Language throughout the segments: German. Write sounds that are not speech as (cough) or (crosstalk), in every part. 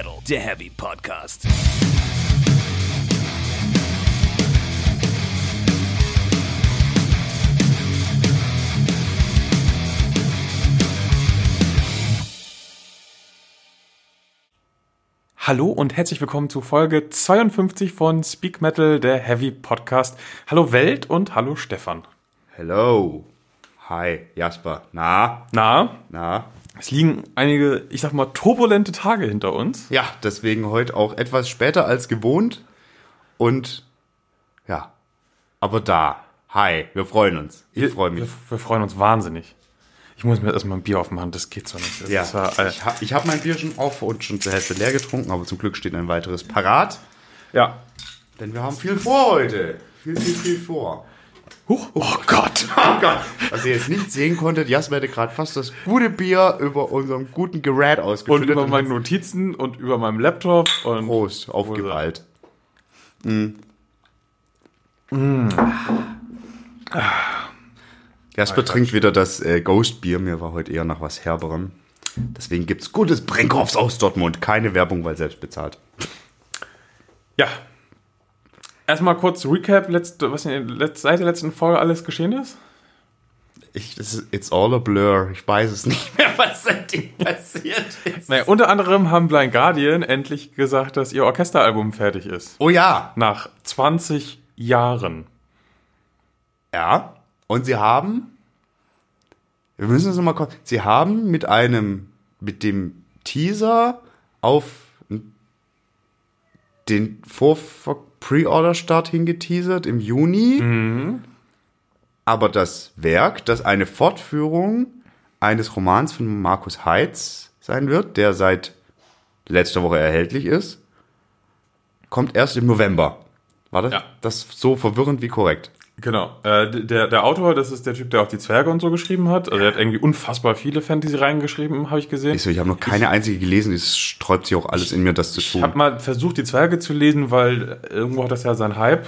Metal, der Heavy Podcast. Hallo und herzlich willkommen zu Folge 52 von Speak Metal, der Heavy Podcast. Hallo Welt und hallo Stefan. Hello. Hi, Jasper. Na? Na, Na? Es liegen einige, ich sag mal, turbulente Tage hinter uns. Ja, deswegen heute auch etwas später als gewohnt. Und ja, aber da. Hi, wir freuen uns. Ich freue mich. Wir, wir freuen uns wahnsinnig. Ich muss mir erstmal ein Bier aufmachen, das geht so nicht. Das Ja, ja, äh, ich habe ich hab mein Bier schon auf und schon zur Hälfte leer getrunken, aber zum Glück steht ein weiteres parat. ja. Denn wir haben viel vor heute. Viel, viel, viel vor. Huch, oh Gott. (laughs) Oh Gott. Was ihr jetzt nicht sehen konntet, Jasper hätte gerade fast das gute Bier über unserem guten Gerät Und ausgeschüttet. über meine Notizen und über meinem Laptop und Prost, auf Wo ist er? Gewalt. Jasper trinkt wieder das äh, Ghost-Bier. Mir war heute eher nach was Herberem. Deswegen gibt's gutes Brinkhoffs aus Dortmund. Keine Werbung, weil selbst bezahlt. ja. Erstmal kurz Recap, letzte, was in der seit der letzten Folge alles geschehen ist. Ich, das ist, it's all a blur. Ich weiß es nicht mehr, (laughs) was seitdem passiert ist. Naja, unter anderem haben Blind Guardian endlich gesagt, dass ihr Orchesteralbum fertig ist. Oh ja. Nach 20 Jahren. Ja. Und sie haben, wir müssen es nochmal kurz, sie haben mit einem, mit dem Teaser auf den Vor Pre-Order-Start hingeteasert im Juni. Aber das Werk, das eine Fortführung eines Romans von Markus Heitz sein wird, der seit letzter Woche erhältlich ist, kommt erst im November. War das, Ja. das so verwirrend wie korrekt? Genau. Äh, der, der Autor, das ist der Typ, der auch die Zwerge und so geschrieben hat. Also er hat irgendwie unfassbar viele Fantasy reingeschrieben, habe ich gesehen. Ich so, ich habe noch keine einzige gelesen, es sträubt sich auch alles in mir, das zu Ich tun. habe mal versucht, die Zwerge zu lesen, weil irgendwo hat das ja seinen Hype.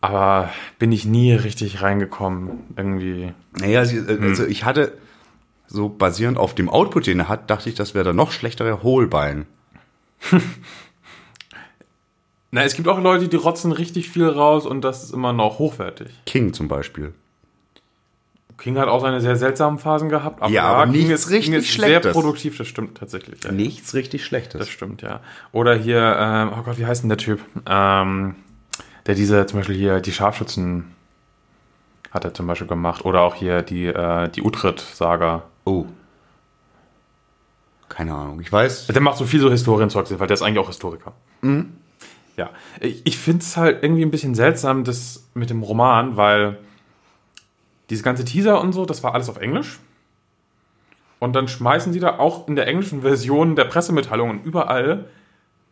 Aber bin ich nie richtig reingekommen. Irgendwie. Naja, äh, also ich hatte so basierend auf dem Output, den er hat, dachte ich, das wäre der noch schlechtere Hohlbein. (laughs) Na, es gibt auch Leute, die rotzen richtig viel raus und das ist immer noch hochwertig. King zum Beispiel. King hat auch seine sehr seltsamen Phasen gehabt. Aber Ja, aber King nichts ist, richtig King ist sehr Schlechtes. produktiv, das stimmt tatsächlich. Ja. Nichts richtig Das Schlechtes. stimmt, ja. Oder hier, ähm, oh Gott, wie heißt denn der Typ? Ähm, der diese, zum Beispiel hier, die Scharfschützen hat er zum Beispiel gemacht. Oder auch hier die, äh, die Utrecht-Saga. Oh. Keine Ahnung. Ich weiß. Der macht so viel so Historienzeug, weil der ist eigentlich auch Historiker. Ja, ich, ich finde es halt irgendwie ein bisschen seltsam, das mit dem Roman, weil dieses ganze Teaser und so, das war alles auf Englisch. Und dann schmeißen sie da auch in der englischen Version der Pressemitteilungen überall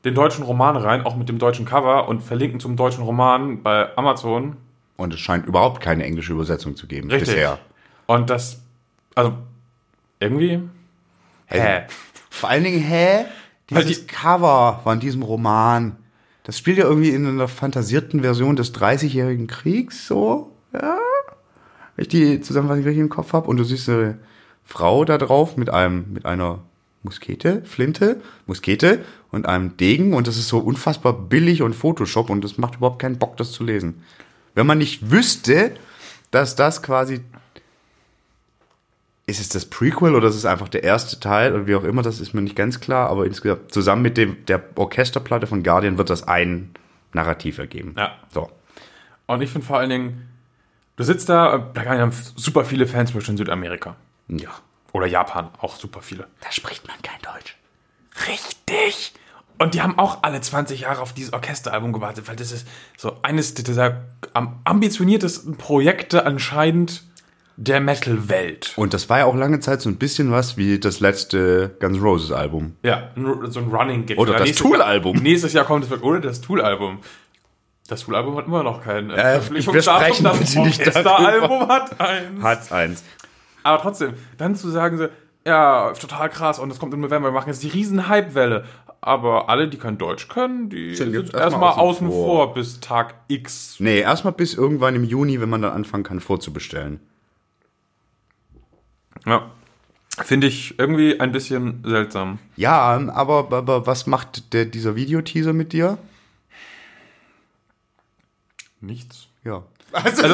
den deutschen Roman rein, auch mit dem deutschen Cover und verlinken zum deutschen Roman bei Amazon. Und es scheint überhaupt keine englische Übersetzung zu geben Richtig. bisher. Und das, also irgendwie, hä? Vor allen Dingen, hä? Dieses Cover von diesem Roman, das spielt ja irgendwie in einer fantasierten Version des 30-jährigen Kriegs, so, ja? Wenn ich die Zusammenfassung richtig im Kopf habe. Und du siehst eine Frau da drauf mit einem, mit einer Muskete, Flinte, Muskete und einem Degen und das ist so unfassbar billig und Photoshop und das macht überhaupt keinen Bock, das zu lesen. Wenn man nicht wüsste, dass das quasi ist es das Prequel oder ist es einfach der erste Teil oder wie auch immer, das ist mir nicht ganz klar, aber insgesamt zusammen mit dem, der Orchesterplatte von Guardian wird das ein Narrativ ergeben. Ja. So. Und ich finde vor allen Dingen, du sitzt da, da haben super viele Fans, in Südamerika. Ja. Oder Japan, auch super viele. Da spricht man kein Deutsch. Richtig. Und die haben auch alle 20 Jahre auf dieses Orchesteralbum gewartet, weil das ist so eines dieser am ambitioniertesten Projekte anscheinend der Metal-Welt. Und das war ja auch lange Zeit so ein bisschen was wie das letzte Guns N' Roses Album. Ja, so ein Running Gag. Oder das Tool-Album. Nächstes Jahr kommt es wird, oder das Tool-Album. Das Tool-Album hat immer noch kein äh, wir sprechen Das Orchesteralbum hat eins. Hat's eins. Aber trotzdem, dann zu sagen so, ja, total krass und es kommt im November, wir machen jetzt die riesen Hype-Welle. Aber alle, die kein Deutsch können, die Sind sind, erstmal außen außen vor. vor. bis Tag X. Nee, erstmal bis irgendwann im Juni, wenn man dann anfangen kann vorzubestellen. Ja. Finde ich irgendwie ein bisschen seltsam. Ja, aber, aber was macht der, dieser Videoteaser mit dir? Nichts. Ja. Also,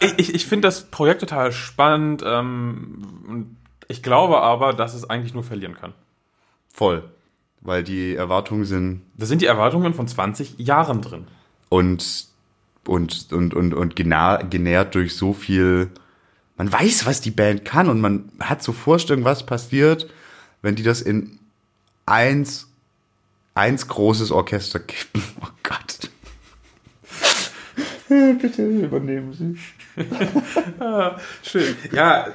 ich, ich, ich finde das Projekt total spannend. Ähm, ich glaube aber, dass es eigentlich nur verlieren kann. Voll. Weil die Erwartungen sind. Da sind die Erwartungen von 20 Jahren drin. Und, und, und, und, und genährt durch so viel. Man weiß, was die Band kann und man hat so Vorstellungen, was passiert, wenn die das in eins, eins großes Orchester kippen. (laughs) Oh Gott. Bitte übernehmen Sie. ah, (laughs) schön. Ja,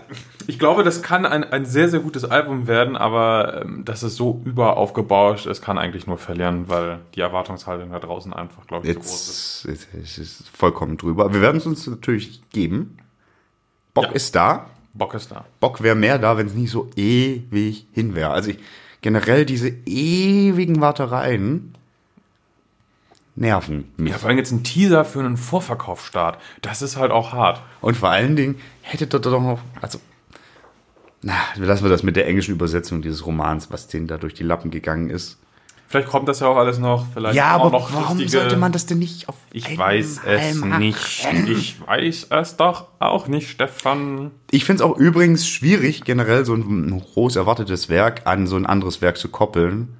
ich glaube, das kann ein, ein sehr, sehr gutes Album werden, aber ähm, dass es so überaufgebauscht ist, kann eigentlich nur verlieren, weil die Erwartungshaltung da draußen einfach, glaube ich, Jetzt, zu groß ist. Jetzt, es ist vollkommen drüber. Wir werden es uns natürlich geben. Bock Ja. ist da. Bock ist da. Bock wäre mehr da, wenn es nicht so ewig hin wäre. Also ich, generell diese ewigen Wartereien nerven mich. Ja, vor allem jetzt ein Teaser für einen Vorverkaufsstart. Das ist halt auch hart. Und vor allen Dingen hätte dort doch noch, also, na, lassen wir das mit der englischen Übersetzung dieses Romans, was denen da durch die Lappen gegangen ist. Vielleicht kommt das ja auch alles noch. Vielleicht Ja, auch aber noch warum lustige- sollte man das denn nicht auf Ich weiß es machen? nicht. Ich weiß es doch auch nicht, Stefan. Ich finde es auch übrigens schwierig, generell so ein groß erwartetes Werk an so ein anderes Werk zu koppeln.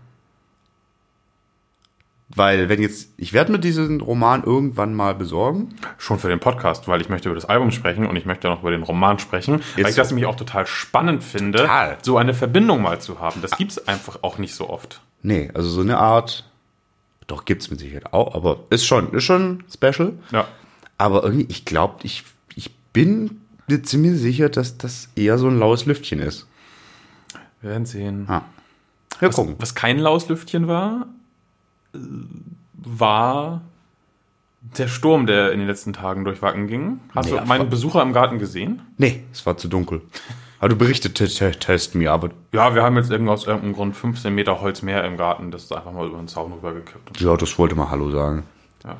Weil, wenn jetzt, ich werde mir diesen Roman irgendwann mal besorgen. Schon für den Podcast, weil ich möchte über das Album sprechen und ich möchte noch über den Roman sprechen, weil Jetzt- ich das nämlich auch total spannend finde, Total. so eine Verbindung mal zu haben. Das gibt's einfach auch nicht so oft. Nee, also so eine Art, doch gibt's mit Sicherheit auch, aber ist schon, ist schon special. Ja. Aber irgendwie, ich glaube, ich, ich bin mir ziemlich sicher, dass das eher so ein laues Lüftchen ist. Wir werden sehen. Ja. Wir Was, gucken. was kein laues Lüftchen war, war der Sturm, der in den letzten Tagen durch Wacken ging. Hast Nee, du meinen Besucher im Garten gesehen? Nee, es war zu dunkel. Aber du berichtetest mir, aber Ja, wir haben jetzt irgend aus irgendeinem Grund 15 Meter Holz mehr im Garten. Das ist einfach mal über den Zaun rübergekippt. ja, das wollte mal Hallo sagen. Ja.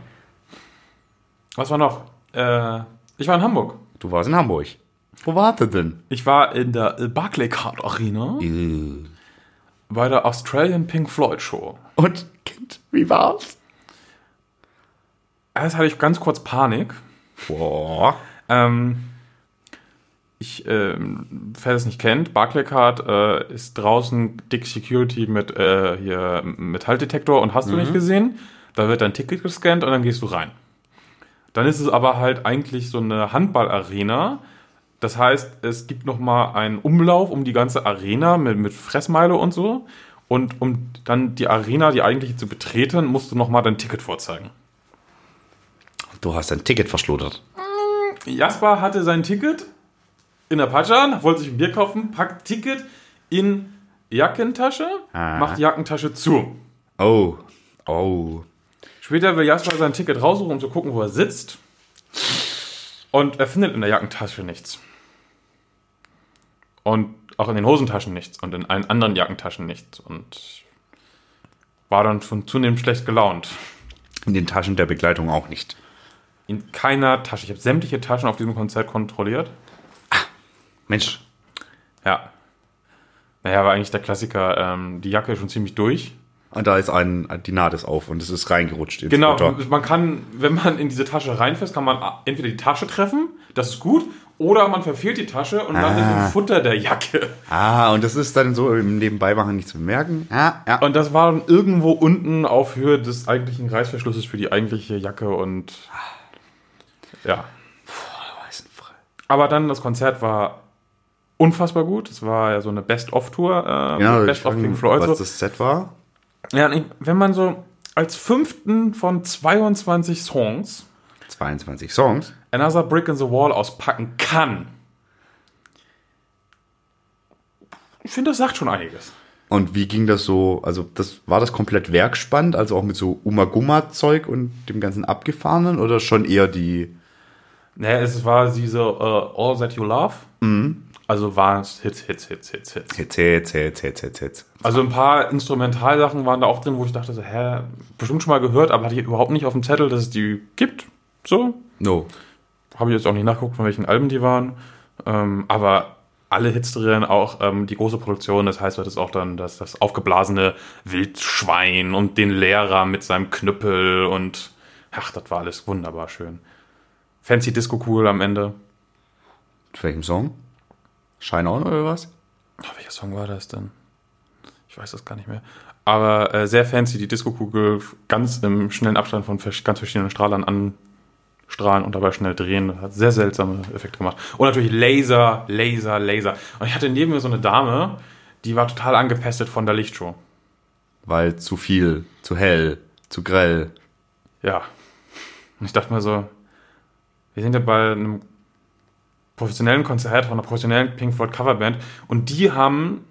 Was war noch? Äh, ich war in Hamburg. Du warst in Hamburg. Wo wart ihr denn? Ich war in der äh, Barclaycard Arena bei der Australian Pink Floyd Show. Und Kind, wie war's? Erst hatte ich ganz kurz Panik. Boah. Ähm, ich, ähm, wer es nicht kennt, Barclaycard äh, ist draußen dick Security mit äh, hier Metalldetektor und hast du nicht gesehen. Da wird dein Ticket gescannt und dann gehst du rein. Dann ist es aber halt eigentlich so eine Handballarena. Das heißt, es gibt noch mal einen Umlauf um die ganze Arena mit, mit Fressmeile und so. Und um dann die Arena, die eigentliche zu betreten, musst du noch mal dein Ticket vorzeigen. Du hast dein Ticket verschludert. Jasper hatte sein Ticket in der Patscha, wollte sich ein Bier kaufen, packt Ticket in Jackentasche, Ah. macht die Jackentasche zu. Oh. Oh. Später will Jasper sein Ticket raussuchen, um zu gucken, wo er sitzt. Und er findet in der Jackentasche nichts. Und auch in den Hosentaschen nichts und in allen anderen Jackentaschen nichts. Und war dann schon zunehmend schlecht gelaunt. In den Taschen der Begleitung auch nicht. In keiner Tasche. Ich habe sämtliche Taschen auf diesem Konzert kontrolliert. Mensch. Ja. Naja, war eigentlich der Klassiker. Ähm, die Jacke ist schon ziemlich durch. Und da ist ein, die Naht ist auf und es ist reingerutscht ins Genau, Futter. man kann, wenn man in diese Tasche reinfässt, kann man entweder die Tasche treffen, das ist gut, oder man verfehlt die Tasche und landet im Futter der Jacke. Ah, und das ist dann so im Nebenbeimachen nicht zu bemerken. Ah, ja. Und das war dann irgendwo unten auf Höhe des eigentlichen Reißverschlusses für die eigentliche Jacke und ja. Aber dann das Konzert war unfassbar gut. Es war ja so eine Best-of-Tour. Äh, Ja, Best of mich, Floyd. was So. das Set war. Ja, wenn man so als fünften von 22 Songs 22 Songs. Another Brick in the Wall auspacken kann. Ich finde, das sagt schon einiges. Und wie ging das so? Also, das war das komplett werkspannt, also auch mit so Umaguma-Zeug und dem ganzen Abgefahrenen oder schon eher die. Naja, es war diese äh, All That You Love. Also waren es Hits, Hits, Hits, Hits, Hits. Hits, Hits, Hits, Hits, Hits, Hits. Also ein paar Instrumentalsachen waren da auch drin, wo ich dachte so, hä, bestimmt schon mal gehört, aber hatte ich überhaupt nicht auf dem Zettel, dass es die gibt. So, No. habe ich jetzt auch nicht nachgeguckt, von welchen Alben die waren. Ähm, aber alle Hits drin, auch ähm, die große Produktion. Das heißt, das ist auch dann das, das aufgeblasene Wildschwein und den Lehrer mit seinem Knüppel und ach, das war alles wunderbar schön. Fancy Disco Cool am Ende. Mit welchem Song? Shine On oder was? Oh, welcher Song war das denn? Ich weiß das gar nicht mehr. Aber äh, sehr fancy, die Disco-Kugel ganz im schnellen Abstand von ganz verschiedenen Strahlern anstrahlen und dabei schnell drehen. Das hat sehr seltsame Effekte gemacht. Und natürlich Laser, Laser, Laser. Und ich hatte neben mir so eine Dame, die war total angepestet von der Lichtshow. Weil zu viel, zu hell, zu grell. Ja. Und ich dachte mir so, wir sind ja bei einem professionellen Konzert von einer professionellen Pink Floyd Coverband und die haben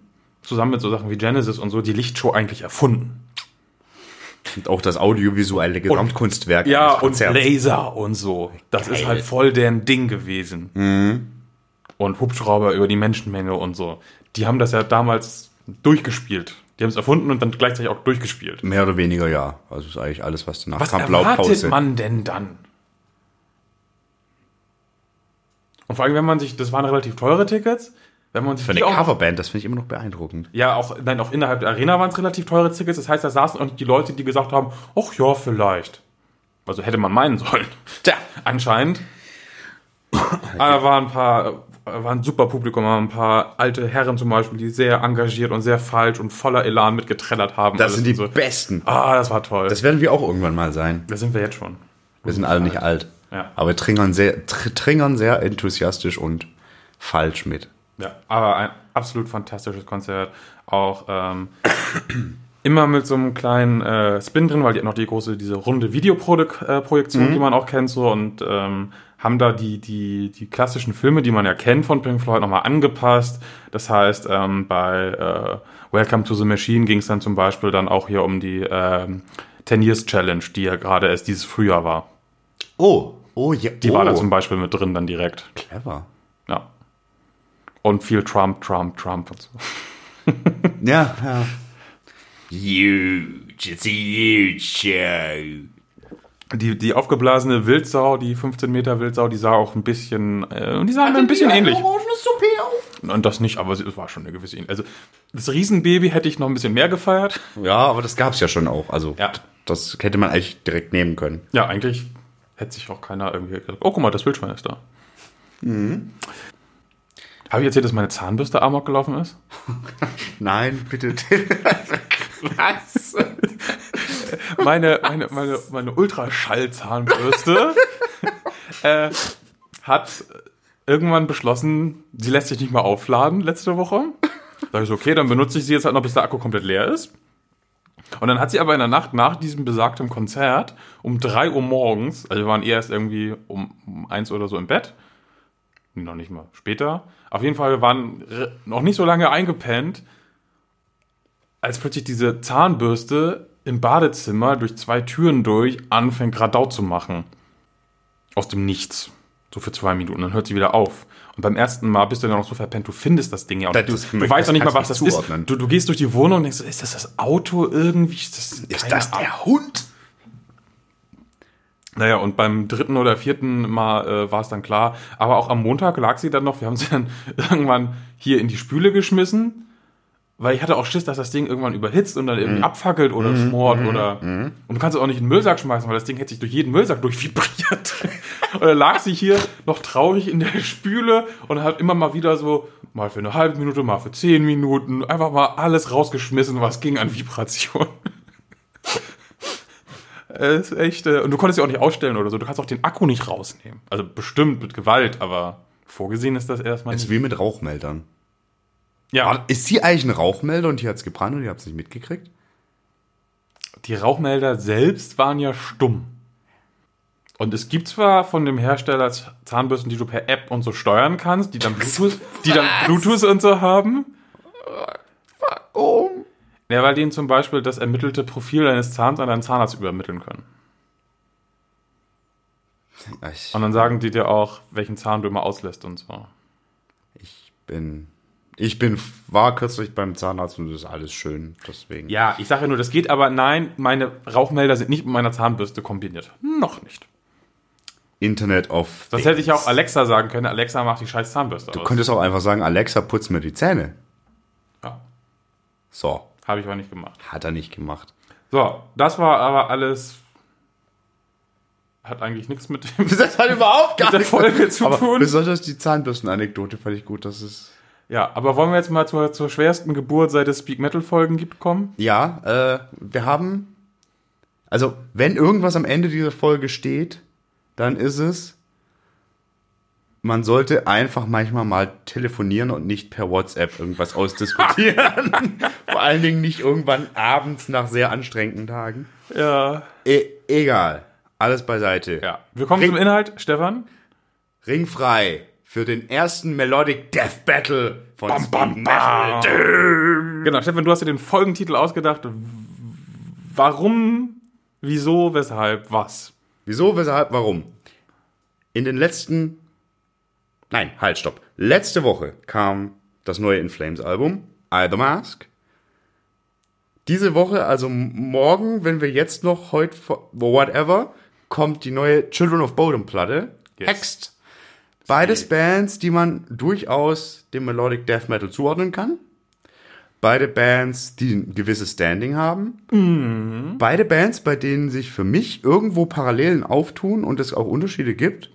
zusammen mit so Sachen wie Genesis und so die Lichtshow eigentlich erfunden. Und auch das audiovisuelle Gesamtkunstwerk. Ja, des und. Laser und so. Das ist halt voll deren Ding gewesen. Und Hubschrauber über die Menschenmenge und so. Die haben das ja damals durchgespielt. Die haben es erfunden und dann gleichzeitig auch durchgespielt. Mehr oder weniger, ja. Also ist eigentlich alles, was danach Was kam. erwartet man denn dann? Und vor allem, wenn man sich, das waren relativ teure Tickets, wenn man sich Für eine auch, Coverband, das finde ich immer noch beeindruckend. ja auch, nein, auch innerhalb der Arena waren es relativ teure Tickets. Das heißt, da saßen auch die Leute, die gesagt haben, ach ja, vielleicht. Also hätte man meinen sollen. (laughs) Tja. Anscheinend. Aber da waren ein paar, war ein super Publikum, waren ein paar alte Herren zum Beispiel, die sehr engagiert und sehr falsch und voller Elan mitgetrellert haben. Das sind die so. Besten. Ah, das war toll. Das werden wir auch irgendwann mal sein. da sind wir jetzt schon. Wir sind alle nicht alt. Ja. Aber wir triggern sehr, tr triggern sehr enthusiastisch und falsch mit. Ja, aber ein absolut fantastisches Konzert. Auch ähm, (coughs) immer mit so einem kleinen äh, Spin drin, weil die hat noch die große, diese runde Videoprojektion, die man auch kennt, so und ähm, haben da die, die, die klassischen Filme, die man ja kennt von Pink Floyd, nochmal angepasst. Das heißt, ähm, bei äh, Welcome to the Machine ging es dann zum Beispiel dann auch hier um die ähm, 10 Years Challenge, die ja gerade erst dieses Frühjahr war. Oh, oh ja. Die oh. war da zum Beispiel mit drin dann direkt. Clever. Ja. Und viel Trump, Trump, Trump und so. Ja, ja. Huge, it's a huge show. Die, die aufgeblasene Wildsau, die 15 Meter Wildsau, die sah auch ein bisschen, äh, die sah mir ein bisschen ähnlich. Und das nicht, aber es war schon eine gewisse Ähnlichkeit. Also das Riesenbaby hätte ich noch ein bisschen mehr gefeiert. Ja, aber das gab's ja schon auch. Also, Ja. das hätte man eigentlich direkt nehmen können. Ja, eigentlich hätte sich auch keiner irgendwie gesagt, oh guck mal, das Wildschwein ist da. Habe ich erzählt, dass meine Zahnbürste amok gelaufen ist? (laughs) Nein, bitte. (laughs) Was? meine, meine, meine, meine Ultraschall-Zahnbürste (laughs) äh, hat irgendwann beschlossen, sie lässt sich nicht mehr aufladen letzte Woche. Da ich so, okay, dann benutze ich sie jetzt halt noch, bis der Akku komplett leer ist. Und dann hat sie aber in der Nacht nach diesem besagten Konzert um 3 Uhr morgens, also wir waren erst irgendwie um, um 1 oder so im Bett, noch nicht mal später, auf jeden Fall, wir waren re- noch nicht so lange eingepennt, als plötzlich diese Zahnbürste im Badezimmer durch zwei Türen durch anfängt Radau zu machen. Aus dem Nichts. So für zwei Minuten. Dann hört sie wieder auf. Und beim ersten Mal bist du dann noch so verpennt, du findest das Ding ja. Und Das- du, das- du das weißt doch nicht mal, was das du ist. zuordnen. Du, du gehst durch die Wohnung und denkst, ist das das Auto irgendwie? Ist das, keine Ahnung. Hund? Naja, und beim dritten oder vierten Mal äh, war es dann klar. Aber auch am Montag lag sie dann noch. Wir haben sie dann (laughs) irgendwann hier in die Spüle geschmissen. Weil ich hatte auch Schiss, dass das Ding irgendwann überhitzt und dann irgendwie abfackelt oder schmort oder. Und du kannst es auch nicht in den Müllsack schmeißen, weil das Ding hätte sich durch jeden Müllsack durchvibriert. (laughs) und dann lag sie hier noch traurig in der Spüle und hat immer mal wieder so, mal für eine halbe Minute, mal für zehn Minuten, einfach mal alles rausgeschmissen, was ging an Vibration. (laughs) Es ist echt, äh, und du konntest ja auch nicht ausstellen oder so. Du kannst auch den Akku nicht rausnehmen. Also bestimmt mit Gewalt, aber vorgesehen ist das erstmal nicht. ist wie mit Rauchmeldern. Ja, Ist sie eigentlich ein Rauchmelder und die hat's gebrannt und ihr habt's nicht mitgekriegt? die Rauchmelder selbst waren ja stumm. Und es gibt zwar von dem Hersteller Zahnbürsten, die du per App und so steuern kannst, die dann Bluetooth, die dann Bluetooth und so haben. Oh. Ja, weil denen zum Beispiel das ermittelte Profil deines Zahns an deinen Zahnarzt übermitteln können. Ich, Und dann sagen die dir auch, welchen Zahn du immer auslässt und so. ich bin. Ich bin, war kürzlich beim Zahnarzt und das ist alles schön. Deswegen. Ja, ich sage ja nur, das geht, aber nein, meine Rauchmelder sind nicht mit meiner Zahnbürste kombiniert. Noch nicht. Internet of Das hätte ich auch Alexa sagen können. Alexa macht die scheiß Zahnbürste Du aus. könntest auch einfach sagen, Alexa, putz mir die Zähne. Ja, So, habe ich aber nicht gemacht. hat er nicht gemacht. So, das war aber alles. Hat eigentlich nichts mit dem. (laughs) Das hat überhaupt gar der Folge zu Aber tun. besonders die Zahnbürstenanekdote fand ich gut. Das ist Ja, aber wollen wir jetzt mal zur, zur schwersten Geburt, seit es Speak Metal Folgen gibt, kommen? ja, äh, wir haben also wenn irgendwas am Ende dieser Folge steht, dann ist es man sollte einfach manchmal mal telefonieren und nicht per WhatsApp irgendwas ausdiskutieren. (laughs) Vor allen Dingen nicht irgendwann abends nach sehr anstrengenden Tagen. Ja. E egal. Alles beiseite. Ja. Wir kommen Ring- zum Inhalt, Stefan. Ringfrei für den ersten Melodic Death Battle von Bam, bam, bam. Metal. Genau, Stefan, du hast dir den Folgentitel ausgedacht. Warum, wieso, weshalb, was? Wieso, weshalb, warum? In den letzten. Nein, halt, stopp. Letzte Woche kam das neue In Flames Album, I the Mask. Diese Woche, also morgen, wenn wir jetzt noch heute, vor- whatever, kommt die neue Children of Bodom Platte. Yes. Hext. Beides Bands, die man durchaus dem Melodic Death Metal zuordnen kann. Beide Bands, die ein gewisses Standing haben. Beide Bands, bei denen sich für mich irgendwo Parallelen auftun und es auch Unterschiede gibt.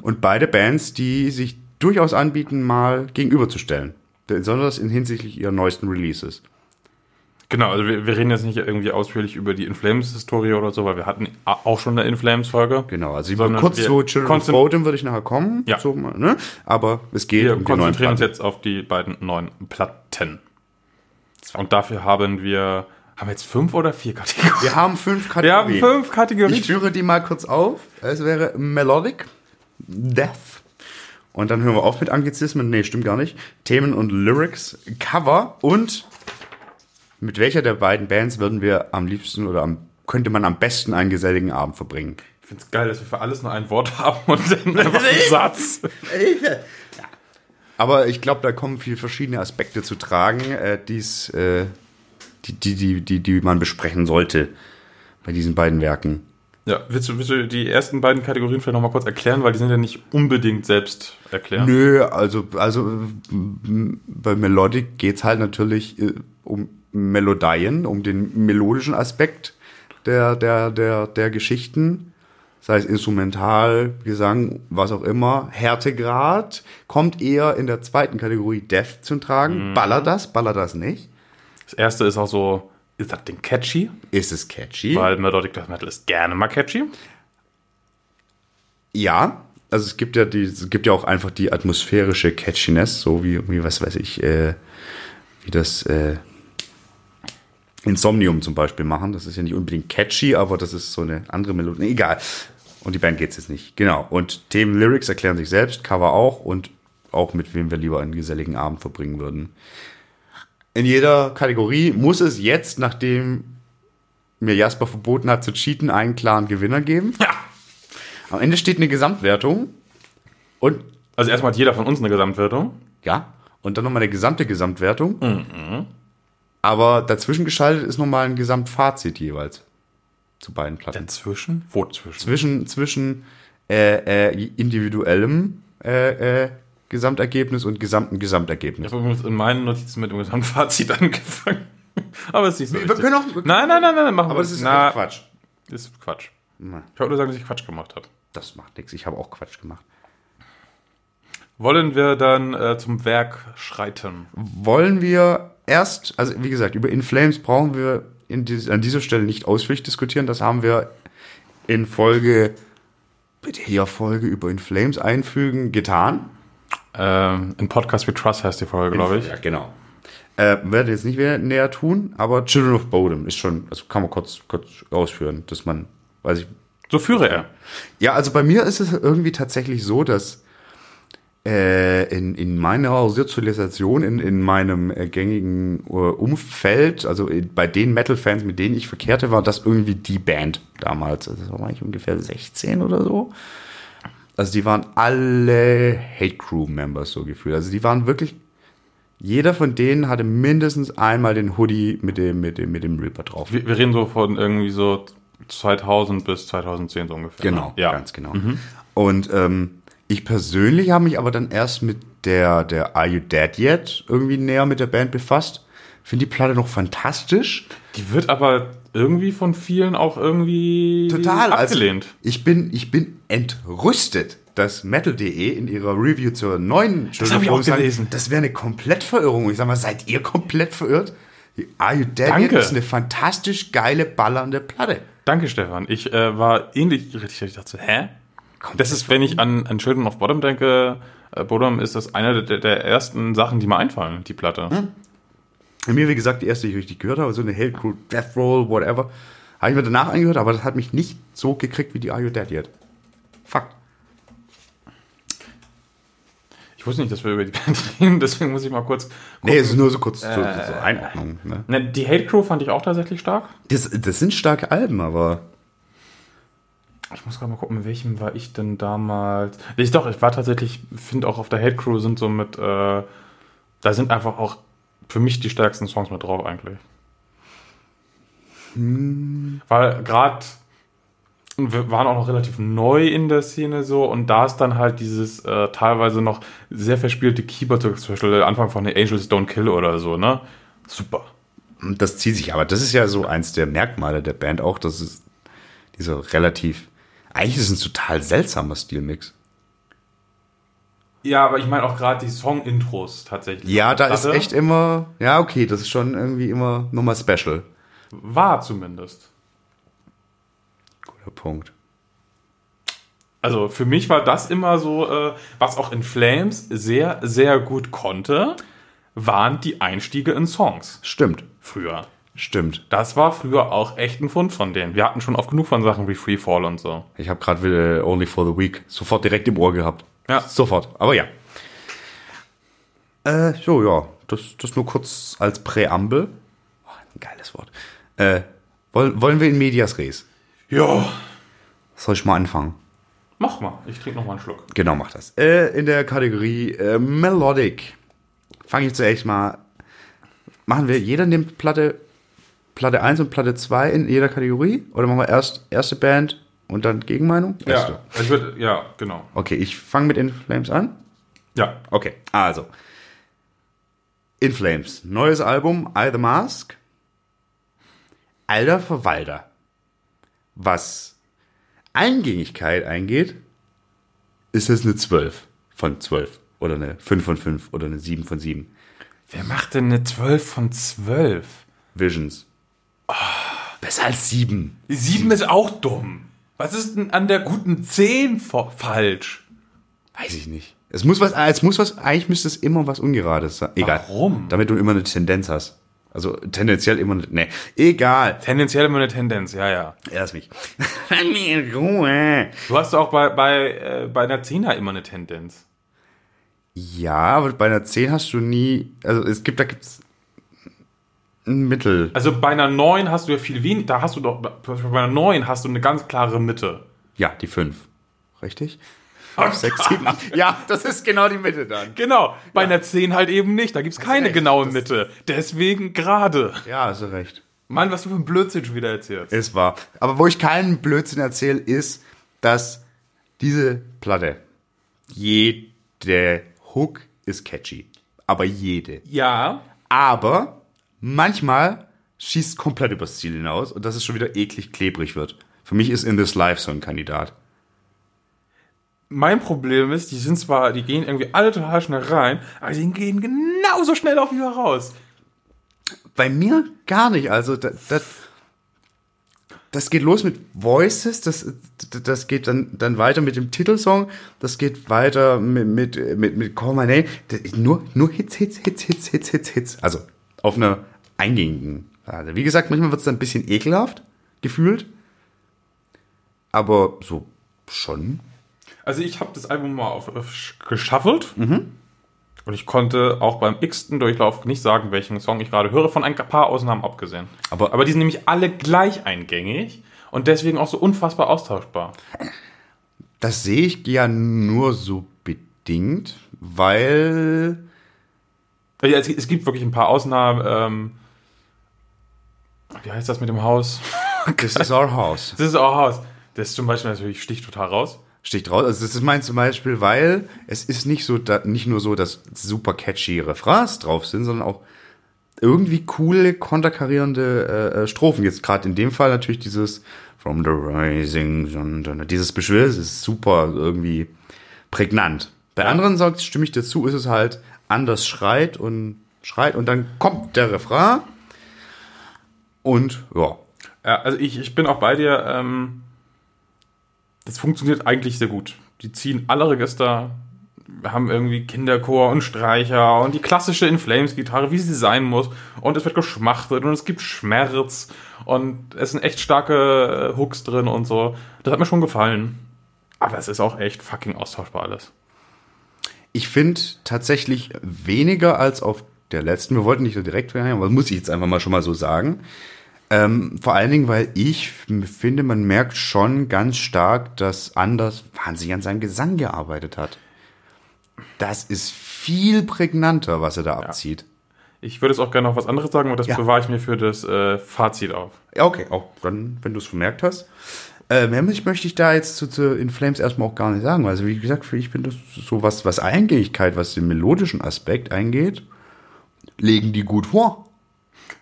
Und beide Bands, die sich durchaus anbieten, mal gegenüberzustellen. Besonders in hinsichtlich ihrer neuesten Releases. Genau, also wir, wir reden jetzt nicht irgendwie ausführlich über die In Flames-Historie oder so, weil wir hatten auch schon eine In Flames-Folge. Genau, also Sondern kurz wir zu Children of Bodom würde ich nachher kommen. Ja. So, ne? Aber es geht Wir um die neuen konzentrieren uns jetzt auf die beiden neuen Platten. Und dafür haben wir, haben wir jetzt fünf oder vier Kategorien? Wir haben fünf Wir haben Kategorien. fünf Kategorien. Ich führe die mal kurz auf. Es wäre Melodic, Death. Und dann hören wir auf mit Anglizismen. Nee, stimmt gar nicht. Themen und Lyrics, Cover und mit welcher der beiden Bands würden wir am liebsten oder am, könnte man am besten einen geselligen Abend verbringen? Ich finde es geil, dass wir für alles nur ein Wort haben und dann (laughs) einfach einen Satz. Aber ich glaube, da kommen viele verschiedene Aspekte zu tragen, äh, die's, äh, die, die, die, die, die man besprechen sollte bei diesen beiden Werken. Ja, willst du, willst du die ersten beiden Kategorien vielleicht nochmal kurz erklären, weil die sind ja nicht unbedingt selbst erklärt. Nö, also, also bei Melodic geht's halt natürlich äh, um Melodien, um den melodischen Aspekt der, der, der, der Geschichten. Sei es Instrumental, Gesang, was auch immer. Härtegrad kommt eher in der zweiten Kategorie Death zum Tragen. Ballert das, ballert das nicht? Das erste ist auch so, ist das Ding catchy? Ist es catchy? Weil Melodic Death Metal ist gerne mal catchy. Ja, also es gibt ja die, es gibt ja auch einfach die atmosphärische Catchiness, so wie, wie was weiß ich, äh, wie das äh, Insomnium zum Beispiel machen. Das ist ja nicht unbedingt catchy, aber das ist so eine andere Melodie. Nee, egal. Und die Band geht's jetzt nicht. Genau. Und Themen, Lyrics erklären sich selbst, Cover auch und auch mit wem wir lieber einen geselligen Abend verbringen würden. In jeder Kategorie muss es jetzt, nachdem mir Jasper verboten hat zu cheaten, einen klaren Gewinner geben. Ja. Am Ende steht eine Gesamtwertung und Also erstmal hat jeder von uns eine Gesamtwertung. ja, und dann nochmal eine gesamte Gesamtwertung. Aber dazwischen geschaltet ist nochmal ein Gesamtfazit jeweils zu beiden Platten. Dazwischen? Wo zwischen? Zwischen, zwischen äh, äh, individuellem äh, äh, Gesamtergebnis und gesamten Gesamtergebnis. Ich habe übrigens in meinen Notizen mit dem Gesamtfazit (laughs) angefangen. Aber es ist nicht so Wir wichtig. können auch- wir- Nein, nein, nein, nein, machen Aber wir das ist Na, Quatsch. ist Quatsch. Na, Ich wollte nur sagen, dass ich Quatsch gemacht habe. Das macht nichts. Ich habe auch Quatsch gemacht. Wollen wir dann äh, zum Werk schreiten? Wollen wir erst, also wie gesagt, über In Flames brauchen wir in dies, an dieser Stelle nicht ausführlich diskutieren. Das haben wir in Folge, bitte hier Folge über In Flames einfügen, getan. Ähm, in Podcast We Trust heißt die Folge, glaube ich. Ja, genau. Äh, werde jetzt nicht mehr näher tun, aber Children of Bodom ist schon, also kann man kurz, kurz ausführen, dass man, weiß ich. So führe er. Ja, also bei mir ist es irgendwie tatsächlich so, dass in, in meiner Sozialisation, in, in meinem äh, gängigen äh, Umfeld, also bei den Metal-Fans, mit denen ich verkehrte, war das irgendwie die Band damals. Also war ich ungefähr 16 oder so. Also die waren alle Hate Crew-Members so gefühlt. Also die waren wirklich jeder von denen hatte mindestens einmal den Hoodie mit dem, mit dem, mit dem Reaper drauf. Wir, wir reden so von irgendwie so 2000 bis 2010 so ungefähr. Genau, ne? Ja. ganz genau. Und ähm, ich persönlich habe mich aber dann erst mit der, der Are You Dead Yet irgendwie näher mit der Band befasst. Finde die Platte noch fantastisch. Die wird aber irgendwie von vielen auch irgendwie Total. abgelehnt. Also ich bin, ich bin entrüstet, dass Metal.de in ihrer Review zur neuen Das hab ich auch sagen, gelesen. Das wäre eine Komplettverirrung. Ich sag mal, seid ihr komplett verirrt? Die Are You Dead Danke. Yet ist eine fantastisch geile, ballernde Platte. Danke, Stefan. Ich äh, war ähnlich richtig. Ich dachte so, hä? Das ist, wenn ich an, an Children of Bottom denke, äh, Bottom ist das eine der, der ersten Sachen, die mir einfallen, die Platte. Bei mir, wie gesagt, die erste, die ich richtig gehört habe, so eine Hate Crew, Death Roll, whatever, habe ich mir danach angehört, aber das hat mich nicht so gekriegt wie die Are You Dead Yet. Fakt. Ich wusste nicht, dass wir über die (laughs) Band reden, deswegen muss ich mal kurz. Nee, es ist nur so kurz zur, zur Einordnung. Ne? Ne, die Hate Crew fand ich auch tatsächlich stark. Das, das sind starke Alben, aber Ich muss gerade mal gucken, mit welchem war ich denn damals? Ich doch, ich war tatsächlich, finde auch auf der Hate Crew sind so mit, äh, da sind einfach auch für mich die stärksten Songs mit drauf eigentlich. Weil gerade wir waren auch noch relativ neu in der Szene so und da ist dann halt dieses äh, teilweise noch sehr verspielte Keyboard, zum Beispiel Anfang von den Angels Don't Kill oder so, ne? Super. das zieht sich. Aber das ist ja so eins der Merkmale der Band auch, dass es dieser relativ, eigentlich ist es ein total seltsamer Stilmix. Ja, aber ich meine auch gerade die Song-Intros tatsächlich. Ja, da ist echt immer, ja, okay, das ist schon irgendwie immer nochmal special. War zumindest. Guter Punkt. Also für mich war das immer so, äh, was auch in Flames sehr, sehr gut konnte, waren die Einstiege in Songs Stimmt, früher. Stimmt. Das war früher auch echt ein Fund von denen. Wir hatten schon oft genug von Sachen wie Free Fall und so. Ich habe gerade wieder Only for the Week sofort direkt im Ohr gehabt. Ja. Sofort, aber ja. Äh, so, ja, das, das nur kurz als Präambel. Oh, ein geiles Wort. Äh, wollen, wollen wir in Medias Res? Ja. Soll ich mal anfangen? Mach mal, ich trinke noch mal einen Schluck. Genau, mach das. Äh, in der Kategorie äh, Melodic fange ich zuerst mal. Machen wir, jeder nimmt Platte, Platte 1 und Platte 2 in jeder Kategorie? Oder machen wir erst erste Band und dann Gegenmeinung? Erste. Ja, ich würd, ja, genau. Okay, ich fange mit In Flames an. Ja, Okay, also. In Flames, neues Album, I the Mask. Alter Verwalter. Was Eingängigkeit eingeht, ist es eine 12 von 12. Oder eine 5 von 5 oder eine 7 von 7. wer macht denn eine 12 von 12? Visions. Besser als 7. Die 7 ist auch dumm. Was ist denn an der guten 10 fa- falsch? Weiß ich nicht. Es muss was, es muss was, eigentlich müsste es immer was Ungerades sein. Egal. Warum? Damit du immer eine Tendenz hast. Also tendenziell immer, eine- ne, egal. Tendenziell immer eine Tendenz, ja, ja. Lass mich. (laughs) Ruhe. Du hast auch bei, bei, äh, bei einer 10er immer eine Tendenz. Ja, aber bei einer 10 hast du nie, also es gibt, da gibt's Mittel. Also bei einer 9 hast du ja viel weniger, da hast du doch, bei einer 9 hast du eine ganz klare Mitte. Ja, die 5. Richtig? 6, 7, 8. Ja, das ist genau die Mitte dann. Genau, bei einer 10 halt eben nicht, da gibt's keine recht, genaue das- Mitte. Deswegen gerade. Ja, hast du recht. Mann, was du für ein Blödsinn schon wieder erzählst. Ist wahr. Aber wo ich keinen Blödsinn erzähle, ist, dass diese Platte, jede Hook ist catchy. Aber jede. Ja, Aber manchmal schießt komplett übers Ziel hinaus und dass es schon wieder eklig klebrig wird. Für mich ist In This Life so ein Kandidat. mein Problem ist, die sind zwar, die gehen irgendwie alle total schnell rein, aber die gehen genauso schnell auch wieder raus. Bei mir gar nicht. Also das, das, das geht los mit Voices, das, das geht dann, dann weiter mit dem Titelsong, das geht weiter mit, mit, mit, mit Call My Name. Das, nur, nur Hits, Hits, Hits, Hits, Hits, Hits, Hits. Also auf einer eingängigen. Also wie gesagt, manchmal wird es dann ein bisschen ekelhaft gefühlt. Aber so schon. Also ich habe das Album mal auf, auf geschaffelt und ich konnte auch beim x-ten Durchlauf nicht sagen, welchen Song ich gerade höre, von ein paar Ausnahmen abgesehen. Aber- Aber die sind nämlich alle gleich eingängig und deswegen auch so unfassbar austauschbar. Das sehe ich ja nur so bedingt, weil Ja, es, es gibt wirklich ein paar Ausnahmen. Ähm, wie heißt das mit dem Haus? (laughs) this is our house. Das ist auch Haus. Das ist zum Beispiel natürlich sticht total raus. sticht raus. Also das ist mein zum Beispiel, weil es ist nicht so, da, nicht nur so, dass super catchy Refrains drauf sind, sondern auch irgendwie coole, konterkarierende äh, äh, Strophen. Jetzt gerade in dem Fall natürlich dieses From the Rising, Sun, dieses Beschwör, ist super irgendwie prägnant. Bei anderen Songs stimme ich dazu, ist es halt anders schreit und schreit und dann kommt der Refrain und ja. Ja, also ich, ich bin auch bei dir. Ähm, das funktioniert eigentlich sehr gut. Die ziehen alle Register. Haben irgendwie Kinderchor und Streicher und die klassische In Flames Gitarre, wie sie sein muss. Und es wird geschmachtet und es gibt Schmerz und es sind echt starke äh, Hooks drin und so. Das hat mir schon gefallen. Aber es ist auch echt fucking austauschbar alles. Ich finde tatsächlich weniger als auf der letzten. Wir wollten nicht so direkt werden, aber das muss ich jetzt einfach mal schon mal so sagen. Ähm, vor allen Dingen, weil ich finde, man merkt schon ganz stark, dass Anders wahnsinnig an seinem Gesang gearbeitet hat. Das ist viel prägnanter, was er da abzieht. Ich würde jetzt auch gerne noch was anderes sagen, aber das Ja. bewahre ich mir für das äh, Fazit auf. Ja, okay, auch dann, wenn du es vermerkt hast. Äh, mehr möchte möchte ich da jetzt zu, zu In Flames erstmal auch gar nicht sagen. Also, wie gesagt, für ich finde das so was, was Eingängigkeit, was den melodischen Aspekt eingeht, legen die gut vor.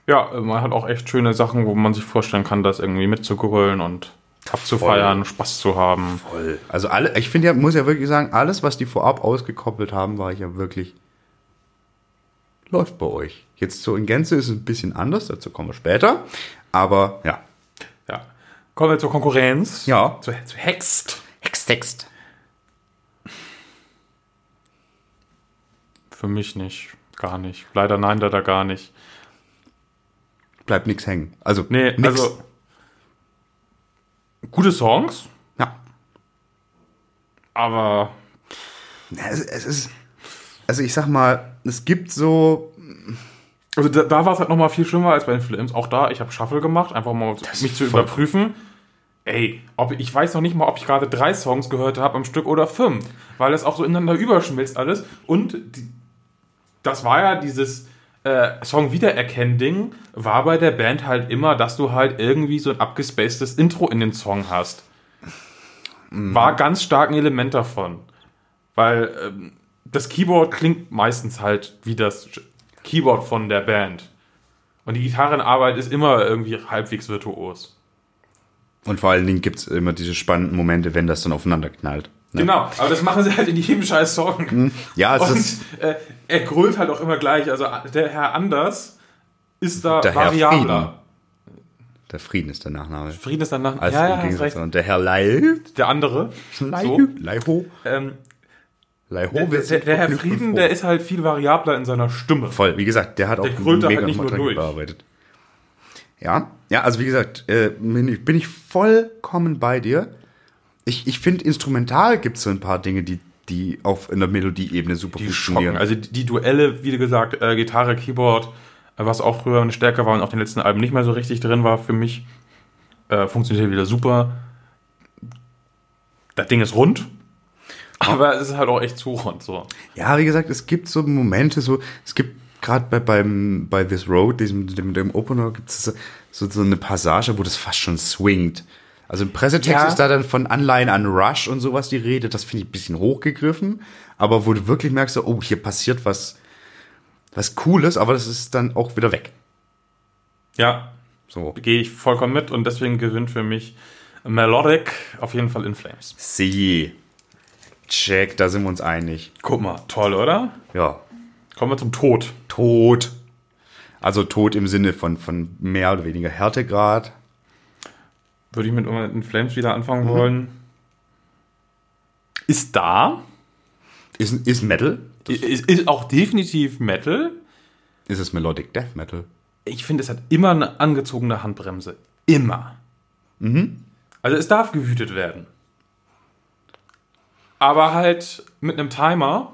Ja, äh, man hat auch echt schöne Sachen, wo man sich vorstellen kann, das irgendwie mitzugrölen und abzufeiern, Spaß zu haben. Voll. Also alle, ich finde ja, muss ja wirklich sagen, alles, was die vorab ausgekoppelt haben, war ich ja wirklich läuft bei euch. Jetzt so in Gänze ist es ein bisschen anders, dazu kommen wir später. Aber ja. Ja. Kommen wir zur Konkurrenz. Ja. Zu, zu Hext. Hextext. Für mich nicht. Gar nicht. Leider nein, leider gar nicht. Bleibt nix hängen. Also, Nee, nix. also. Gute Songs, ja. aber Es, es ist, also ich sag mal, es gibt so, Also da, da war es halt nochmal viel schlimmer als bei den Films. Auch da, ich habe Shuffle gemacht, einfach mal mich zu überprüfen. Ey, ob, ich weiß noch nicht mal, ob ich gerade drei Songs gehört habe am Stück oder fünf, weil es auch so ineinander überschmilzt alles. Und die, das war ja dieses äh, Song-Wiedererkennen-Ding, war bei der Band halt immer, dass du halt irgendwie so ein abgespacedes Intro in den Song hast. War ganz stark ein Element davon. Weil ähm, das Keyboard klingt meistens halt wie das Keyboard von der Band. Und die Gitarrenarbeit ist immer irgendwie halbwegs virtuos. Und vor allen Dingen gibt's immer diese spannenden Momente, wenn das dann aufeinander knallt. Ne? Genau, aber das machen sie halt in jedem scheiß Song. Ja, es Und ist äh, er grölt halt auch immer gleich. Also der Herr Anders ist da der Herr variabler. der Frieden ist der Nachname. Frieden ist danach. Als ja, im ja, Gegensatz recht. und der Herr Lai, Der andere. Lai, So. Laiho, Ähm, Laiho, der, der, der Herr Frieden, der ist halt viel variabler in seiner Stimme. voll. Wie gesagt, der hat auch Der grölt da halt nicht nur durch. gearbeitet. Ja, ja, also wie gesagt, äh, bin ich- bin ich vollkommen bei dir. Ich, ich finde, instrumental gibt's so ein paar Dinge, die, die auf in der Melodieebene super Die funktionieren. schocken. Also die, die Duelle, wie gesagt, äh, Gitarre, Keyboard, äh, was auch früher eine Stärke war und auf den letzten Alben nicht mehr so richtig drin war für mich, äh, funktioniert wieder super. Das Ding ist rund, aber es ist halt auch echt zu rund. So. Ja, wie gesagt, es gibt so Momente, so, es gibt gerade bei, beim, bei This Road, diesem, dem, dem Opener, gibt es so, so, eine Passage, wo das fast schon swingt. Also im Pressetext Ja. ist da dann von Anleihen an Rush und sowas die Rede. Das finde ich ein bisschen hochgegriffen. Aber wo du wirklich merkst, oh, hier passiert was, was Cooles, aber das ist dann auch wieder weg. Ja, So. gehe ich vollkommen mit und deswegen gewinnt für mich Melodic auf jeden Fall in Flames. Sie. Check, da sind wir uns einig. Guck mal, toll, oder? Ja. Kommen wir zum Tod. Tod. Also Tod im Sinne von, von mehr oder weniger Härtegrad. Würde ich mit in Flames wieder anfangen wollen. Ist da. Ist, ist Metal. Ist, ist auch definitiv Metal. Ist es Melodic Death Metal? Ich finde, es hat immer eine angezogene Handbremse. Immer. Also es darf gewütet werden. Aber halt mit einem Timer.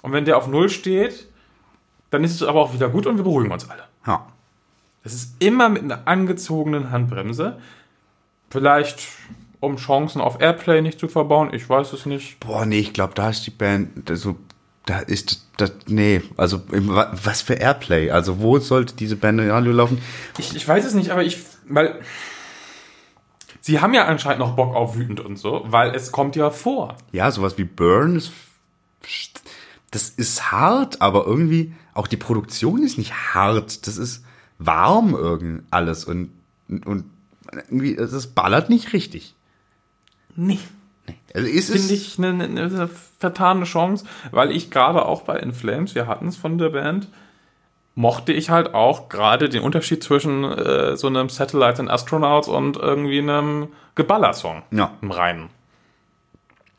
Und wenn der auf Null steht, dann ist es aber auch wieder gut und wir beruhigen uns alle. Ja. Es ist immer mit einer angezogenen Handbremse. Vielleicht um Chancen auf Airplay nicht zu verbauen, ich weiß es nicht. Boah, nee, ich glaube, da ist die Band, da so, da ist das, nee, also was für Airplay? Also wo sollte diese Band in Radio laufen? Ich, ich weiß es nicht, aber ich, weil sie haben ja anscheinend noch Bock auf wütend und so, weil es kommt ja vor. Ja, sowas wie Burn ist, das ist hart, aber irgendwie auch die Produktion ist nicht hart. Das ist warm irgend alles und, und irgendwie, das ballert nicht richtig. Nee. Also ist es, Finde ich eine, eine, eine vertane Chance, weil ich gerade auch bei In Flames, wir hatten es von der Band, mochte ich halt auch gerade den Unterschied zwischen äh, so einem Satellite and Astronauts und irgendwie einem Geballer-Song Ja. im Reinen.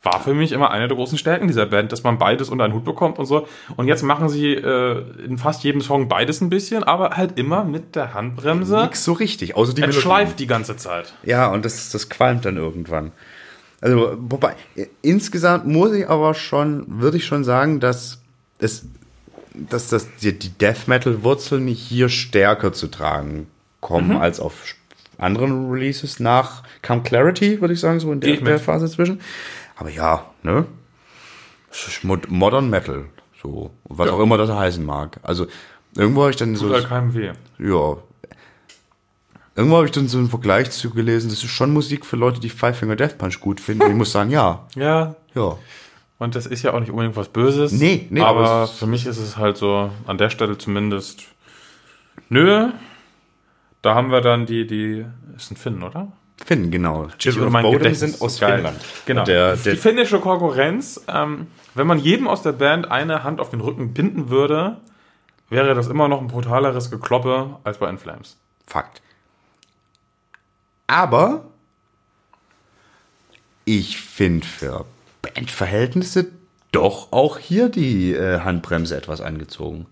War für mich immer eine der großen Stärken dieser Band, dass man beides unter einen Hut bekommt und so. Und jetzt machen sie äh, in fast jedem Song beides ein bisschen, aber halt immer mit der Handbremse. nix so richtig, außer die Es schleift die ganze Zeit. Ja, und das, das qualmt dann irgendwann. Also, wobei, insgesamt muss ich aber schon, würde ich schon sagen, dass es, dass das, die, die Death Metal Wurzeln hier stärker zu tragen kommen als auf anderen Releases nach kam Clarity, würde ich sagen, so in der, der Phase zwischen. Aber ja, ne? Modern Metal, so, was Ja. auch immer das heißen mag. Also, irgendwo habe ich dann so, Tut halt keinem weh. ja. Irgendwo habe ich dann so einen Vergleich zu gelesen, das ist schon Musik für Leute, die Five Finger Death Punch gut finden. Ich muss sagen, ja, Ja, ja. Und das ist ja auch nicht unbedingt was Böses. Nee, nee, aber, aber für mich ist es halt so, an der Stelle zumindest, nö. Da haben wir dann die, die, ist ein Finn, oder? Finden, genau. Children of mein Bodom Gedächtnis sind aus geil. Finnland. Genau. Und Der, die der, finnische Konkurrenz, ähm, wenn man jedem aus der Band eine Hand auf den Rücken binden würde, wäre das immer noch ein brutaleres Gekloppe als bei In Flames. Fakt. Aber ich finde für Bandverhältnisse doch auch hier die äh, Handbremse etwas angezogen.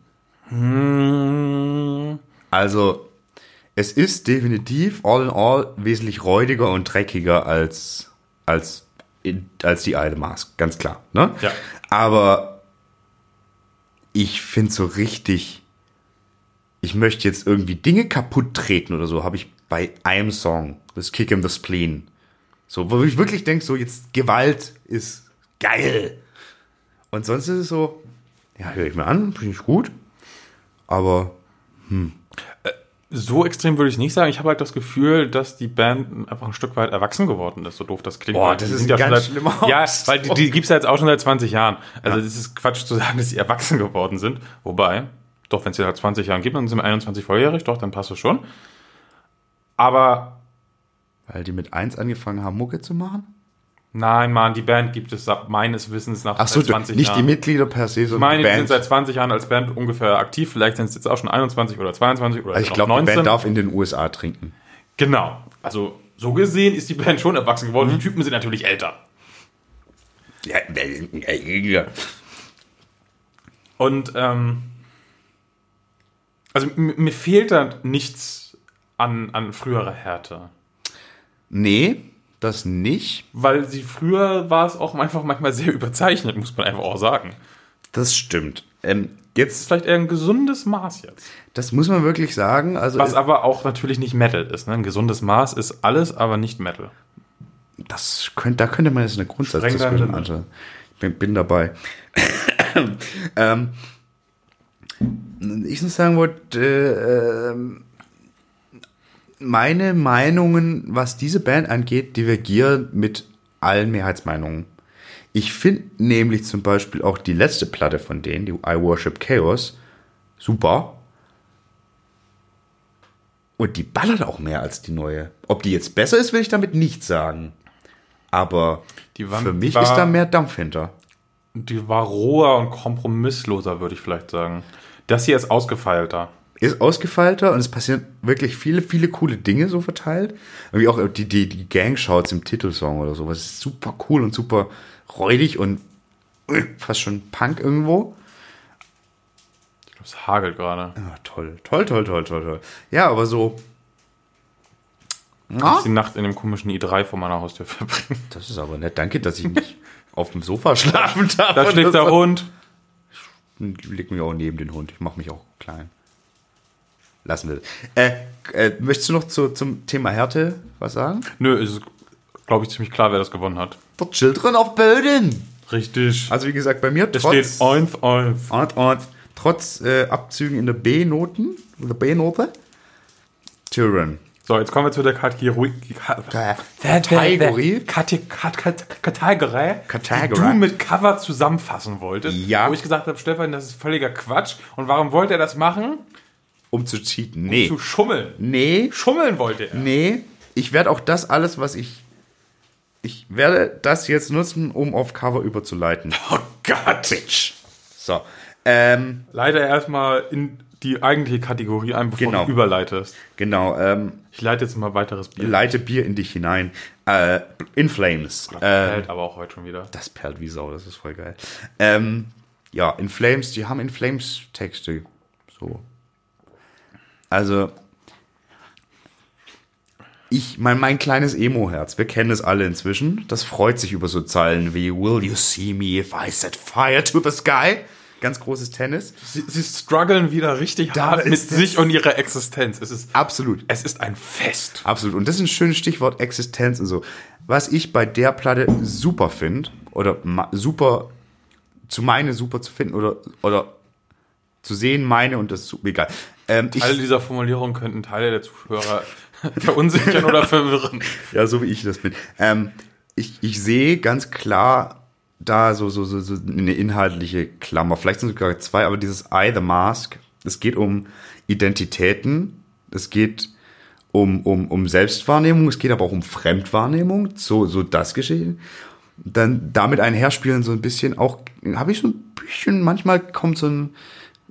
Also, es ist definitiv all in all wesentlich räudiger und dreckiger als, als, als die Idle Mask, ganz klar. Ne? Ja. Aber ich finde so richtig, ich möchte jetzt irgendwie Dinge kaputt treten oder so, habe ich bei einem Song, das Kick in the Spleen. So, wo ich wirklich denke, so jetzt Gewalt ist geil. Und sonst ist es so, ja, höre ich mir an, finde ich gut. Aber So extrem würde ich nicht sagen. Ich habe halt das Gefühl, dass die Band einfach ein Stück weit erwachsen geworden ist, so doof das klingt. Boah, das die ist schon ganz seit, schlimmer (laughs) Ja, weil die, die gibt es ja jetzt auch schon seit 20 Jahren. Also das ist Quatsch zu sagen, dass sie erwachsen geworden sind. Wobei, doch, wenn es sie seit 20 Jahren gibt, dann sind wir 21 volljährig, doch, dann passt es schon. Aber weil die mit eins angefangen haben, Mucke zu machen? Nein, Mann, die Band gibt es ab meines Wissens nach Ach so, seit 20 nicht Jahren. die Mitglieder per se, ich sondern meine, die die sind Band. seit 20 Jahren als Band ungefähr aktiv. Vielleicht sind es jetzt auch schon 21 oder 22 oder also ich glaube, die 19. Band darf in den USA trinken. Genau. Also so gesehen ist die Band schon erwachsen geworden. Mhm. Die Typen sind natürlich älter. Ja, äh, ja. Und ähm, also mir fehlt da nichts an, an früherer Härte. Nee, das nicht. Weil sie früher war es auch einfach manchmal sehr überzeichnet, muss man einfach auch sagen. Das stimmt. Ähm, Das ist jetzt, vielleicht eher ein gesundes Maß jetzt. das muss man wirklich sagen. Also, Was aber auch natürlich nicht Metal ist. Ne? Ein gesundes Maß ist alles, aber nicht Metal. das könnte, da könnte man jetzt eine Grundsatzdiskussion anschauen. Ich bin, bin dabei. ähm, ich muss sagen wollte, äh, ähm, meine Meinungen, was diese Band angeht, divergieren mit allen Mehrheitsmeinungen. Ich finde nämlich zum Beispiel auch die letzte Platte von denen, die I Worship Chaos, super. Und die ballert auch mehr als die neue. Ob die jetzt besser ist, will ich damit nicht sagen. Aber Die war- für mich war- ist da mehr Dampf hinter. Die war roher und kompromissloser, würde ich vielleicht sagen. Das hier ist ausgefeilter. Ist ausgefeilter und es passieren wirklich viele, viele coole Dinge so verteilt. Irgendwie auch die, die, die Gang-Shouts im Titelsong oder sowas. ist super cool und super räudig und fast schon Punk irgendwo. Ich glaube, es hagelt gerade. Ja, toll, toll, toll, toll, toll, toll. Ja, aber so. Na, Die Nacht in dem komischen i3 vor meiner Haustür (laughs) verbringen. das ist aber nett. Danke, dass ich nicht (laughs) auf dem Sofa schlafen darf. Da schläft der. Hund. Leg mich auch neben den Hund. Ich mache mich auch klein. Lassen wir das. Äh, äh, möchtest du noch zu, zum Thema Härte was sagen? Nö, ist, glaube ich, ziemlich klar, wer das gewonnen hat. Der Children of Böden. Richtig. Also wie gesagt, bei mir es trotz, steht Oinf, Oinf. und, und, trotz äh, Abzügen in der B-Noten, oder B-Note, Children. So, jetzt kommen wir zu der Kategorie. Kategorie? Kate- Kat- Kat- Kategorie, Kategorie. die du mit Cover zusammenfassen wolltest. Ja. Wo ich gesagt habe, Stefan, das ist völliger Quatsch. Und warum wollte er das machen? Um zu cheaten. Nee. Zu schummeln. Nee. Schummeln wollte er. Nee. Ich werde auch das alles, was ich. Ich werde das jetzt nutzen, um auf Cover überzuleiten. (laughs) Oh Gott. So. Ähm, Leite erstmal in die eigentliche Kategorie ein, bevor Genau. du überleitest. genau. Ähm, Ich leite jetzt mal weiteres Bier. leite Bier in dich hinein. Äh, in Flames. Das Äh, hält aber auch heute schon wieder. das perlt wie Sau, das ist voll geil. Ähm, ja, in Flames, die haben in Flames Texte. So. Also. Ich, mein, mein kleines Emo-Herz, wir kennen es alle inzwischen, das freut sich über so Zeilen wie Will you see me if I set fire to the sky? Ganz großes Tennis. Sie, sie strugglen wieder richtig Da hart mit ist sich und ihrer Existenz. Es ist, Absolut. es ist ein Fest. Absolut. Und das ist ein schönes Stichwort Existenz und so. Was ich bei der Platte super finde, oder super, zu meine super zu finden, oder, oder zu sehen meine und das, su- egal. Ähm, ich, Teile dieser Formulierung könnten Teile der Zuhörer (laughs) verunsichern oder verwirren. ja, so wie ich das bin. Ähm, ich, ich sehe ganz klar da so, so, so, so eine inhaltliche Klammer. Vielleicht sind es sogar zwei, aber dieses I, the Mask, es geht um Identitäten, es geht um, um, um Selbstwahrnehmung, es geht aber auch um Fremdwahrnehmung, so, so das Geschehen. Dann damit einherspielen so ein bisschen auch, habe ich so ein bisschen, manchmal kommt so ein,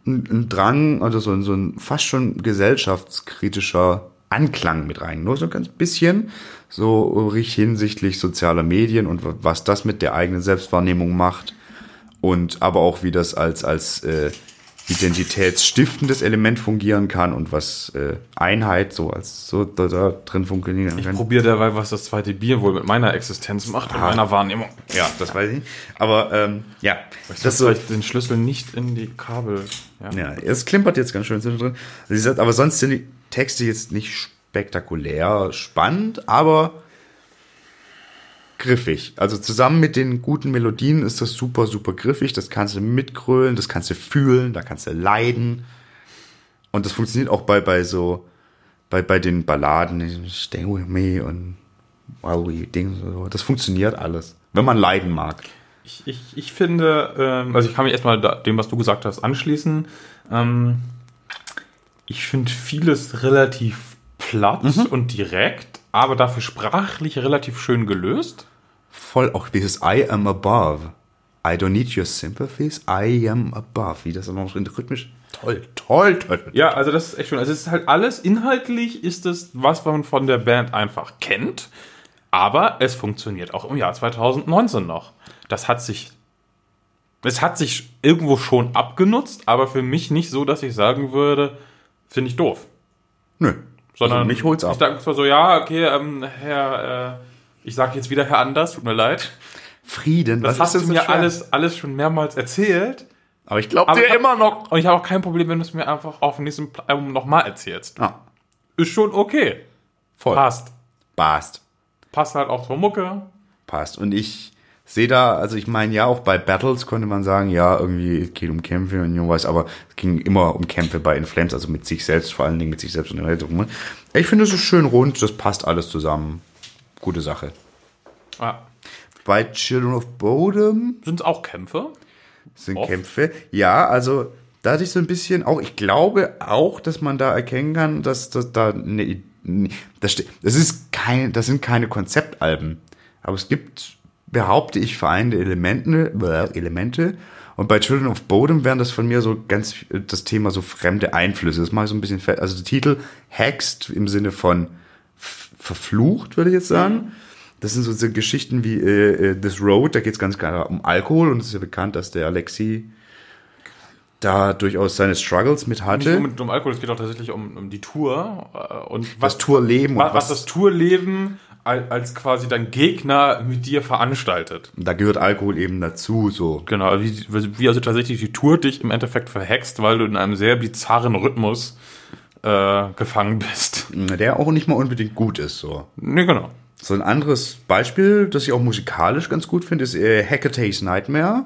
ein, ein Drang, also so, ein- so ein fast schon gesellschaftskritischer Anklang mit rein. Nur so ein ganz bisschen, so hinsichtlich sozialer Medien und wa- was das mit der eigenen Selbstwahrnehmung macht. Und aber auch, wie das als, als äh, identitätsstiftendes Element fungieren kann und was äh, Einheit so als so da, da drin funktionieren Ich kann. probiere dabei, was das zweite Bier wohl mit meiner Existenz macht und meiner Wahrnehmung. Ja, das weiß ich nicht. Aber ähm, ja, Das das so, vielleicht den Schlüssel nicht in die Kabel. Ja. Ja, es klimpert jetzt ganz schön. Sie sagt, aber sonst sind die Texte jetzt nicht spektakulär spannend, aber griffig. Also zusammen mit den guten Melodien ist das super, super griffig. Das kannst du mitgrölen, das kannst du fühlen, da kannst du leiden. Und das funktioniert auch bei, bei so, bei, bei den Balladen, Stay with me und we Ding, so. das funktioniert alles. Wenn man leiden mag. Ich, ich, ich finde, ähm, also ich kann mich erstmal dem, was du gesagt hast, anschließen. Ähm, ich finde vieles relativ platt und direkt, aber dafür sprachlich relativ schön gelöst. Voll auch dieses I am above. I don't need your sympathies, I am above. Wie das dann noch in rhythmisch. Toll, toll, toll. toll. Ja, also das ist echt schön. Also es ist halt alles, inhaltlich ist es, was man von der Band einfach kennt, aber es funktioniert auch im Jahr 2019 noch. Das hat sich, es hat sich irgendwo schon abgenutzt, aber für mich nicht so, dass ich sagen würde, finde ich doof. Nö. Sondern also mich holt's Ich ab. dachte zwar so, ja, okay, ähm, Herr, äh, ich sage jetzt wieder Herr Anders, tut mir leid. Frieden, Das hast du mir alles, alles schon mehrmals erzählt. Aber ich glaube dir immer noch. Und ich habe auch kein Problem, wenn du es mir einfach auf dem nächsten Album nochmal erzählst. Ah, Ist schon okay. voll. Passt. Passt. Passt halt auch zur Mucke. Passt. Und ich sehe da, also ich meine, ja, auch bei Battles konnte man sagen, ja, irgendwie es geht um Kämpfe und was, aber es ging immer um Kämpfe bei In Flames, also mit sich selbst, vor allen Dingen mit sich selbst und der Welt. Ich finde, es ist schön rund, das passt alles zusammen. Gute Sache. Ja. Bei Children of Bodom Sind es auch Kämpfe? sind Oft. Kämpfe. Ja, also da hatte ich so ein bisschen auch, ich glaube auch, dass man da erkennen kann, dass, dass da ne, ne, das, das ist kein, das sind keine Konzeptalben, aber es gibt, behaupte ich, vereinende Elemente, Elemente. Und bei Children of Bodom wären das von mir so ganz äh, das Thema so fremde Einflüsse. Das mache ich so ein bisschen fett. Also der Titel Hexed im Sinne von verflucht, würde ich jetzt sagen. Das sind so, so Geschichten wie äh, äh, This Road, da geht es ganz klar um Alkohol und es ist ja bekannt, dass der Alexi da durchaus seine Struggles mit Nicht hatte. nur mit um Alkohol, es geht auch tatsächlich um, um die Tour. äh, Und Was Tourleben und was, was das Tourleben als, als quasi dein Gegner mit dir veranstaltet. da gehört Alkohol eben dazu, so. Genau, wie, wie also tatsächlich die Tour dich im Endeffekt verhext, weil du in einem sehr bizarren Rhythmus äh, gefangen bist. Der auch nicht mal unbedingt gut ist, so. Nee, genau. So ein anderes Beispiel, das ich auch musikalisch ganz gut finde, ist äh, Hecate's Nightmare.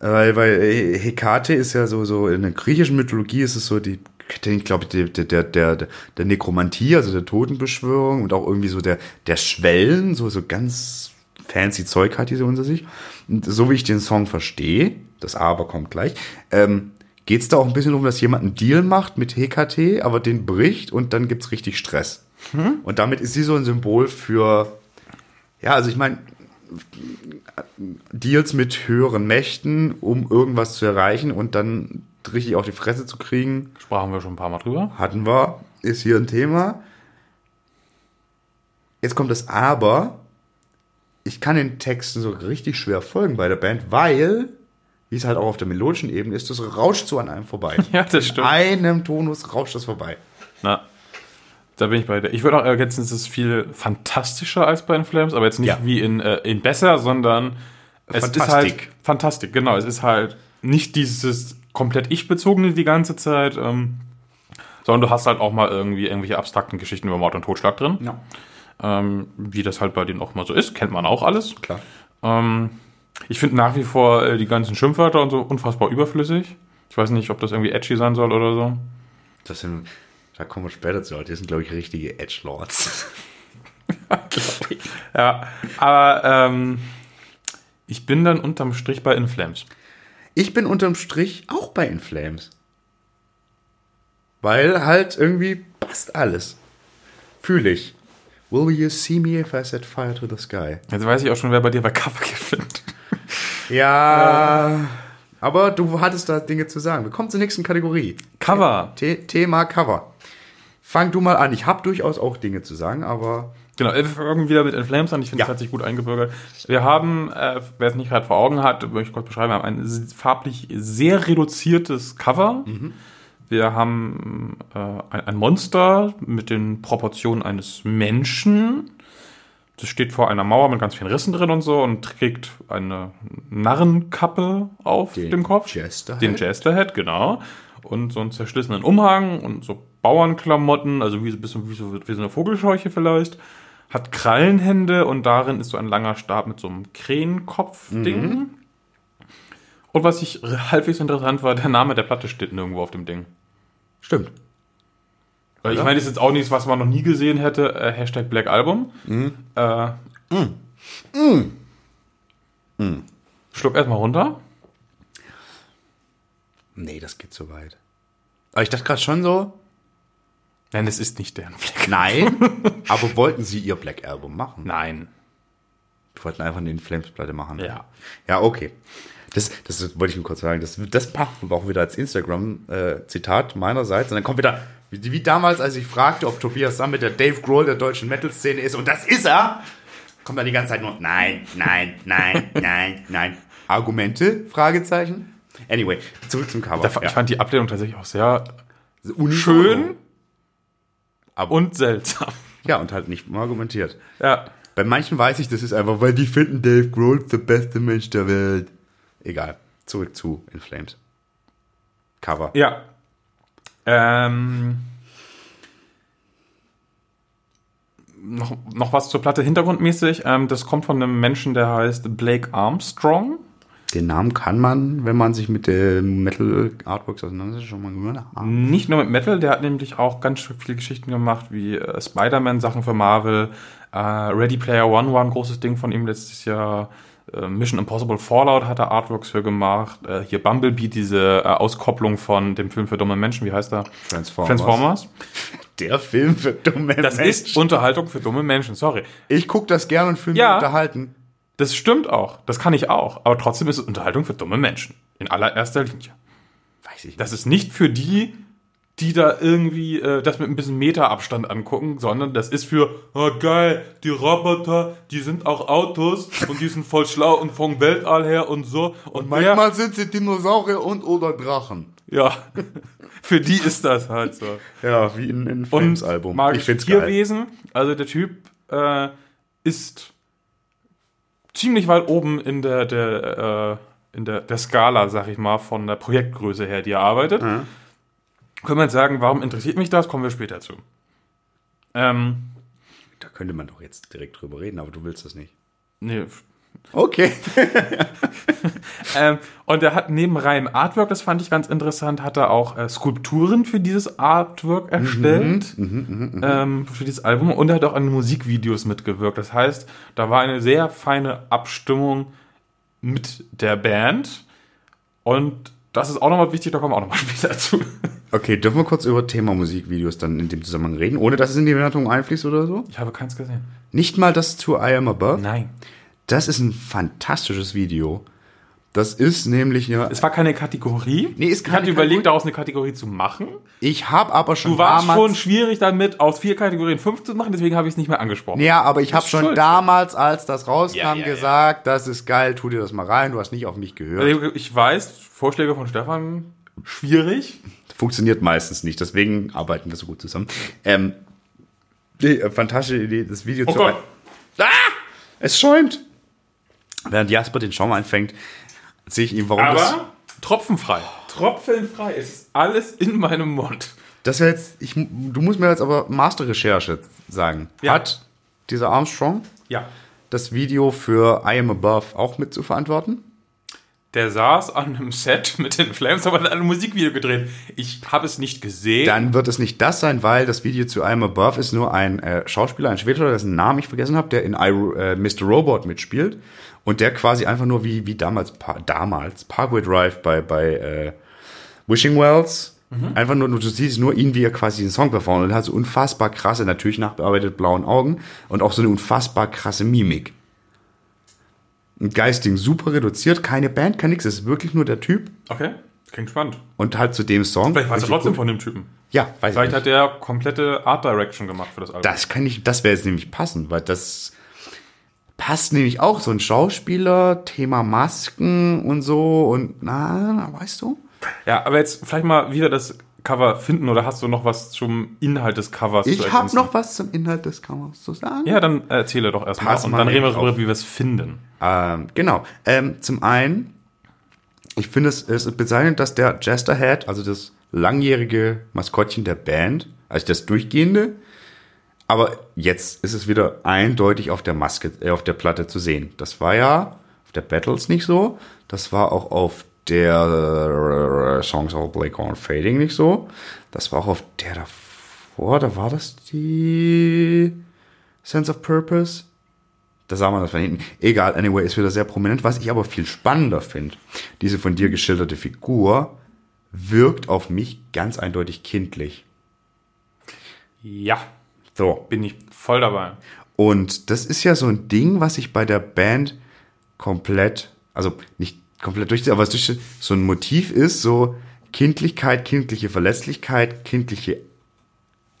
Weil, weil äh, Hekate ist ja so, so, in der griechischen Mythologie ist es so die ich glaube, der, der, der, der, der Nekromantie, also der Totenbeschwörung und auch irgendwie so der, der Schwellen, so, so ganz fancy Zeug hat diese unter sich. Und so wie ich den Song verstehe, das Aber kommt gleich, ähm, geht es da auch ein bisschen darum, dass jemand einen Deal macht mit HKT, aber den bricht und dann gibt's richtig Stress. Und damit ist sie so ein Symbol für, ja, also ich meine, Deals mit höheren Mächten, um irgendwas zu erreichen und dann richtig auf die Fresse zu kriegen, Sprachen wir schon ein paar Mal drüber. hatten wir, ist hier ein Thema. Jetzt kommt das Aber. Ich kann den Texten so richtig schwer folgen bei der Band, weil, wie es halt auch auf der melodischen Ebene ist, das rauscht so an einem vorbei. (laughs) Ja, das stimmt. In einem Tonus rauscht das vorbei. Na, da bin ich bei dir. Ich würde auch ergänzen, es ist viel fantastischer als bei den Flames, aber jetzt nicht Ja. wie in, äh, in besser, sondern es ist Fantastik. halt Fantastik, genau. Es ist halt nicht dieses komplett ich-bezogene die ganze Zeit, ähm, sondern du hast halt auch mal irgendwie irgendwelche abstrakten Geschichten über Mord und Totschlag drin. Ja, Ähm, wie das halt bei denen auch mal so ist, kennt man auch alles. klar. Ähm, ich finde nach wie vor äh, die ganzen Schimpfwörter und so unfassbar überflüssig. Ich weiß nicht, ob das irgendwie edgy sein soll oder so. Das sind, da kommen wir später zu. Die sind, glaube ich, richtige Edgelords. (laughs) Ja, aber ähm, ich bin dann unterm Strich bei Inflames. Ich bin unterm Strich auch bei Inflames. Weil halt irgendwie passt alles. Fühle ich. Will you see me if I set fire to the sky? Jetzt weiß ich auch schon, wer bei dir bei Cover (laughs) gewinnt. Ja, aber du hattest da Dinge zu sagen. Wir kommen zur nächsten Kategorie. Cover. The Thema Cover. Fang du mal an. Ich habe durchaus auch Dinge zu sagen, aber Genau, wir fangen wieder mit Inflames an. Ich finde, Ja. es hat sich gut eingebürgert. Wir haben, äh, wer es nicht gerade vor Augen hat, möchte ich kurz beschreiben, wir haben ein farblich sehr reduziertes Cover. Wir haben äh, ein, ein Monster mit den Proportionen eines Menschen. Das steht vor einer Mauer mit ganz vielen Rissen drin und so und trägt eine Narrenkappe auf Den dem Kopf. Jesterhead? Den Jesterhead, genau. Und so einen zerschlissenen Umhang und so Bauernklamotten, also wie, bisschen wie so, wie so eine Vogelscheuche vielleicht. Hat Krallenhände und darin ist so ein langer Stab mit so einem Krähenkopf-Ding. Und was ich halbwegs interessant war, der Name der Platte steht nirgendwo auf dem Ding. stimmt. Weil ich meine, das ist jetzt auch nichts, was man noch nie gesehen hätte. Äh, Hashtag Black Album. Äh, Schluck erstmal runter. Nee, das geht zu weit. Aber ich dachte gerade schon so, Nein, es ist nicht deren Black. nein, (laughs) aber wollten sie ihr Black Album machen? Nein. Die wollten einfach eine Inflames-Platte machen. Ja. Ja, okay. Das, das wollte ich nur kurz sagen. Das, das machen wir auch wieder als Instagram-Zitat meinerseits. Und dann kommt wieder, wie, wie damals, als ich fragte, ob Tobias Sammet der Dave Grohl der deutschen Metal-Szene ist. Und das ist er! Kommt dann die ganze Zeit nur, nein, nein, nein, (laughs) nein, nein. Argumente? Fragezeichen. Anyway, zurück zum Cover. Ich fand die Ablehnung tatsächlich auch sehr Unisono. schön Aber- und seltsam. Ja, und halt nicht argumentiert. Ja. Bei manchen weiß ich, das ist einfach, weil die finden Dave Grohl der beste Mensch der Welt. Egal. Zurück zu In Flames. Cover. Ja. Ähm, noch, noch was zur Platte hintergrundmäßig. Ähm, das kommt von einem Menschen, der heißt Blake Armstrong. Den Namen kann man, wenn man sich mit dem Metal Artworks auseinandersetzt, schon mal gehört haben. Nicht nur mit Metal, der hat nämlich auch ganz viele Geschichten gemacht, wie äh, Spider-Man-Sachen für Marvel. Äh, Ready Player One war ein großes Ding von ihm letztes Jahr. Äh, Mission Impossible Fallout hat er Artworks für gemacht. Äh, hier Bumblebee, diese äh, Auskopplung von dem Film für dumme Menschen, wie heißt er? Transformers. Transformers. (laughs) Der Film für dumme Das ist Unterhaltung für dumme Menschen, sorry. Ich gucke das gerne und fühle mich Ja. unterhalten. Das stimmt auch. Das kann ich auch. Aber trotzdem ist es Unterhaltung für dumme Menschen. In allererster Linie. Weiß ich Das ist nicht für die, die da irgendwie äh, das mit ein bisschen Meterabstand angucken, sondern das ist für, oh geil, die Roboter, die sind auch Autos (laughs) und die sind voll schlau und vom Weltall her und so. Und, wer- Manchmal sind sie Dinosaurier und oder Drachen. ja, (laughs) für die ist das halt so. Ja, wie in, in Und Flames Album. magische Ich find's geil. Tierwesen, also der Typ äh, ist ziemlich weit oben in der, der, äh, in der, der Skala, sag ich mal, von der Projektgröße her, die er arbeitet. Können wir jetzt sagen, warum interessiert mich das? Kommen wir später zu. Ähm, Da könnte man doch jetzt direkt drüber reden, aber du willst das nicht. nee, Okay. (laughs) Ähm, und er hat neben reinem Artwork, das fand ich ganz interessant, hat er auch äh, Skulpturen für dieses Artwork erstellt, ähm, für dieses Album. Und er hat auch an Musikvideos mitgewirkt. Das heißt, da war eine sehr feine Abstimmung mit der Band. Und das ist auch nochmal wichtig, da kommen wir auch nochmal (laughs) später zu. Okay, dürfen wir kurz über Thema Musikvideos dann in dem Zusammenhang reden, ohne dass es in die Bewertung einfließt oder so? Ich habe keins gesehen. Nicht mal das zu I Am Above. Nein. Das ist ein fantastisches Video. Das ist nämlich ja. Es war keine Kategorie. Nee, ist ich keine hatte überlegt, Kategorie. daraus eine Kategorie zu machen. Ich habe aber schon Du warst damals. schon schwierig damit, aus vier Kategorien fünf zu machen, deswegen habe ich es nicht mehr angesprochen. Ja, aber ich habe schon schuld. damals, als das rauskam, Ja, ja, ja. gesagt, das ist geil, tu dir das mal rein, du hast nicht auf mich gehört. Also Ich weiß, Vorschläge von Stefan, schwierig. Funktioniert meistens nicht, deswegen arbeiten wir so gut zusammen. Ähm, die, äh, fantastische Idee, das Video Oh zu. Gott. Ah! Es schäumt! Während Jasper den Schaum einfängt, sehe ich ihm, warum das. Aber tropfenfrei. Tropfenfrei. Es ist alles in meinem Mund. Das wäre jetzt. Ich, du musst mir jetzt aber Masterrecherche sagen. Ja. Hat dieser Armstrong Ja. das Video für I Am Above auch mit zu verantworten? Der saß an einem Set (laughs) mit den Flames, aber hat ein Musikvideo gedreht. Ich habe es nicht gesehen. Dann wird es nicht das sein, weil das Video zu I Am Above ist nur ein äh, Schauspieler, ein Schwedischer, dessen Namen ich vergessen habe, der in I, äh, Mr. Robot mitspielt und der quasi einfach nur wie, wie damals, pa damals Parkway Drive bei, bei äh, Wishing Wells, einfach nur, du siehst nur ihn, wie er quasi den Song performt und er hat so unfassbar krasse, natürlich nachbearbeitet blauen Augen und auch so eine unfassbar krasse Mimik. Ein Geisting super reduziert, keine Band, kein nix, es ist wirklich nur der Typ okay, klingt spannend. und halt zu dem Song. Vielleicht war es Richtig trotzdem gut. von dem Typen. Ja, weiß ich Vielleicht nicht. hat der komplette Art Direction gemacht für das Album. Das kann ich, das wäre jetzt nämlich passen, weil das passt nämlich auch so ein Schauspieler, Thema Masken und so und na, na weißt du? Ja, aber jetzt vielleicht mal wieder das Cover finden oder hast du noch was zum Inhalt des Covers Ich zu habe ergänzen? noch was zum Inhalt des Covers zu sagen. Ja, dann erzähle doch erstmal und dann reden wir darüber, wie wir es finden. Ähm, genau. Ähm, zum einen, ich finde es, es bezeichnend, dass der Jesterhead, also das langjährige Maskottchen der Band, also das durchgehende, aber jetzt ist es wieder eindeutig auf der Maske, äh, auf der Platte zu sehen. Das war ja auf der Battles nicht so, das war auch auf der äh, Songs of Blake Fading nicht so, das war auch auf der davor, da war das die Sense of Purpose. Da sah man das von hinten. Egal, anyway, ist wieder sehr prominent. Was ich aber viel spannender finde, diese von dir geschilderte Figur wirkt auf mich ganz eindeutig kindlich. Ja, So. bin ich voll dabei. Und das ist ja so ein Ding, was ich bei der Band komplett, also nicht komplett durchziehe, aber durch so ein Motiv ist, so Kindlichkeit, kindliche Verletzlichkeit, kindliche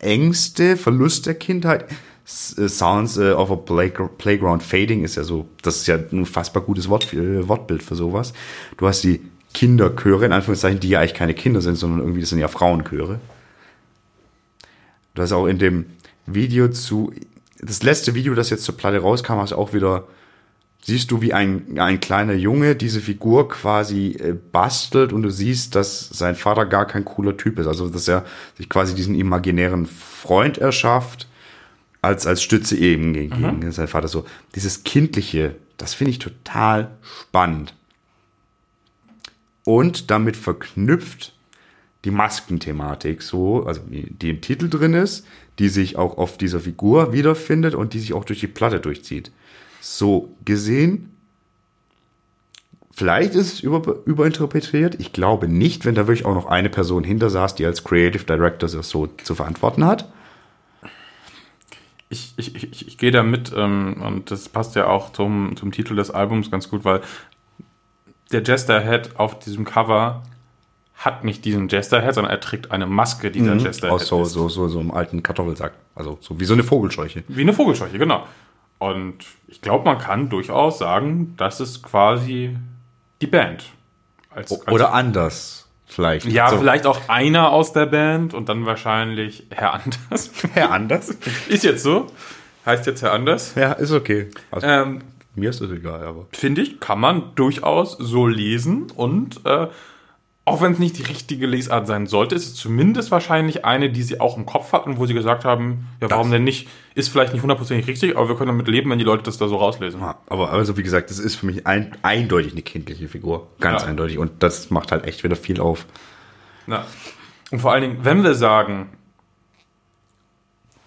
Ängste, Verlust der Kindheit. Äh, Sounds äh, of a Playg- Playground Fading ist ja so, das ist ja ein unfassbar gutes Wort, äh, Wortbild für sowas. Du hast die Kinderchöre, in Anführungszeichen, die ja eigentlich keine Kinder sind, sondern irgendwie, das sind ja Frauenchöre. Du hast auch in dem Video zu, das letzte Video, das jetzt zur Platte rauskam, hast auch wieder, siehst du, wie ein, ein kleiner Junge diese Figur quasi äh, bastelt und du siehst, dass sein Vater gar kein cooler Typ ist. Also, dass er sich quasi diesen imaginären Freund erschafft, als, als Stütze eben gegen, gegen sein Vater. So, dieses Kindliche, das finde ich total spannend. Und damit verknüpft die Maskenthematik so, also die im Titel drin ist, die sich auch auf dieser Figur wiederfindet und die sich auch durch die Platte durchzieht. So gesehen, vielleicht ist es über, überinterpretiert. Ich glaube nicht, wenn da wirklich auch noch eine Person hinter saß, die als Creative Director das so zu verantworten hat. Ich, ich, ich, ich gehe da mit ähm, und das passt ja auch zum, zum Titel des Albums ganz gut, weil der Jesterhead auf diesem Cover hat nicht diesen Jesterhead, sondern er trägt eine Maske, die der Jesterhead Aus so, so, so, so einem alten Kartoffelsack. Also so wie so eine Vogelscheuche. Wie eine Vogelscheuche, genau. Und ich glaube, man kann durchaus sagen, das ist quasi die Band. Als, als Oder anders, vielleicht. ja, so, vielleicht auch einer aus der Band und dann wahrscheinlich Herr Anders. (laughs) Herr Anders? ist jetzt so. Heißt jetzt Herr Anders. Ja, ist okay. Also, Ähm, mir ist das egal, aber. finde ich, kann man durchaus so lesen und äh, auch wenn es nicht die richtige Lesart sein sollte, ist es zumindest wahrscheinlich eine, die sie auch im Kopf hatten, wo sie gesagt haben, ja, warum denn nicht? Ist vielleicht nicht hundertprozentig richtig, aber wir können damit leben, wenn die Leute das da so rauslesen. Ja, aber also wie gesagt, das ist für mich ein, eindeutig eine kindliche Figur. Ganz Ja. eindeutig. Und das macht halt echt wieder viel auf. Ja. Und vor allen Dingen, wenn wir sagen,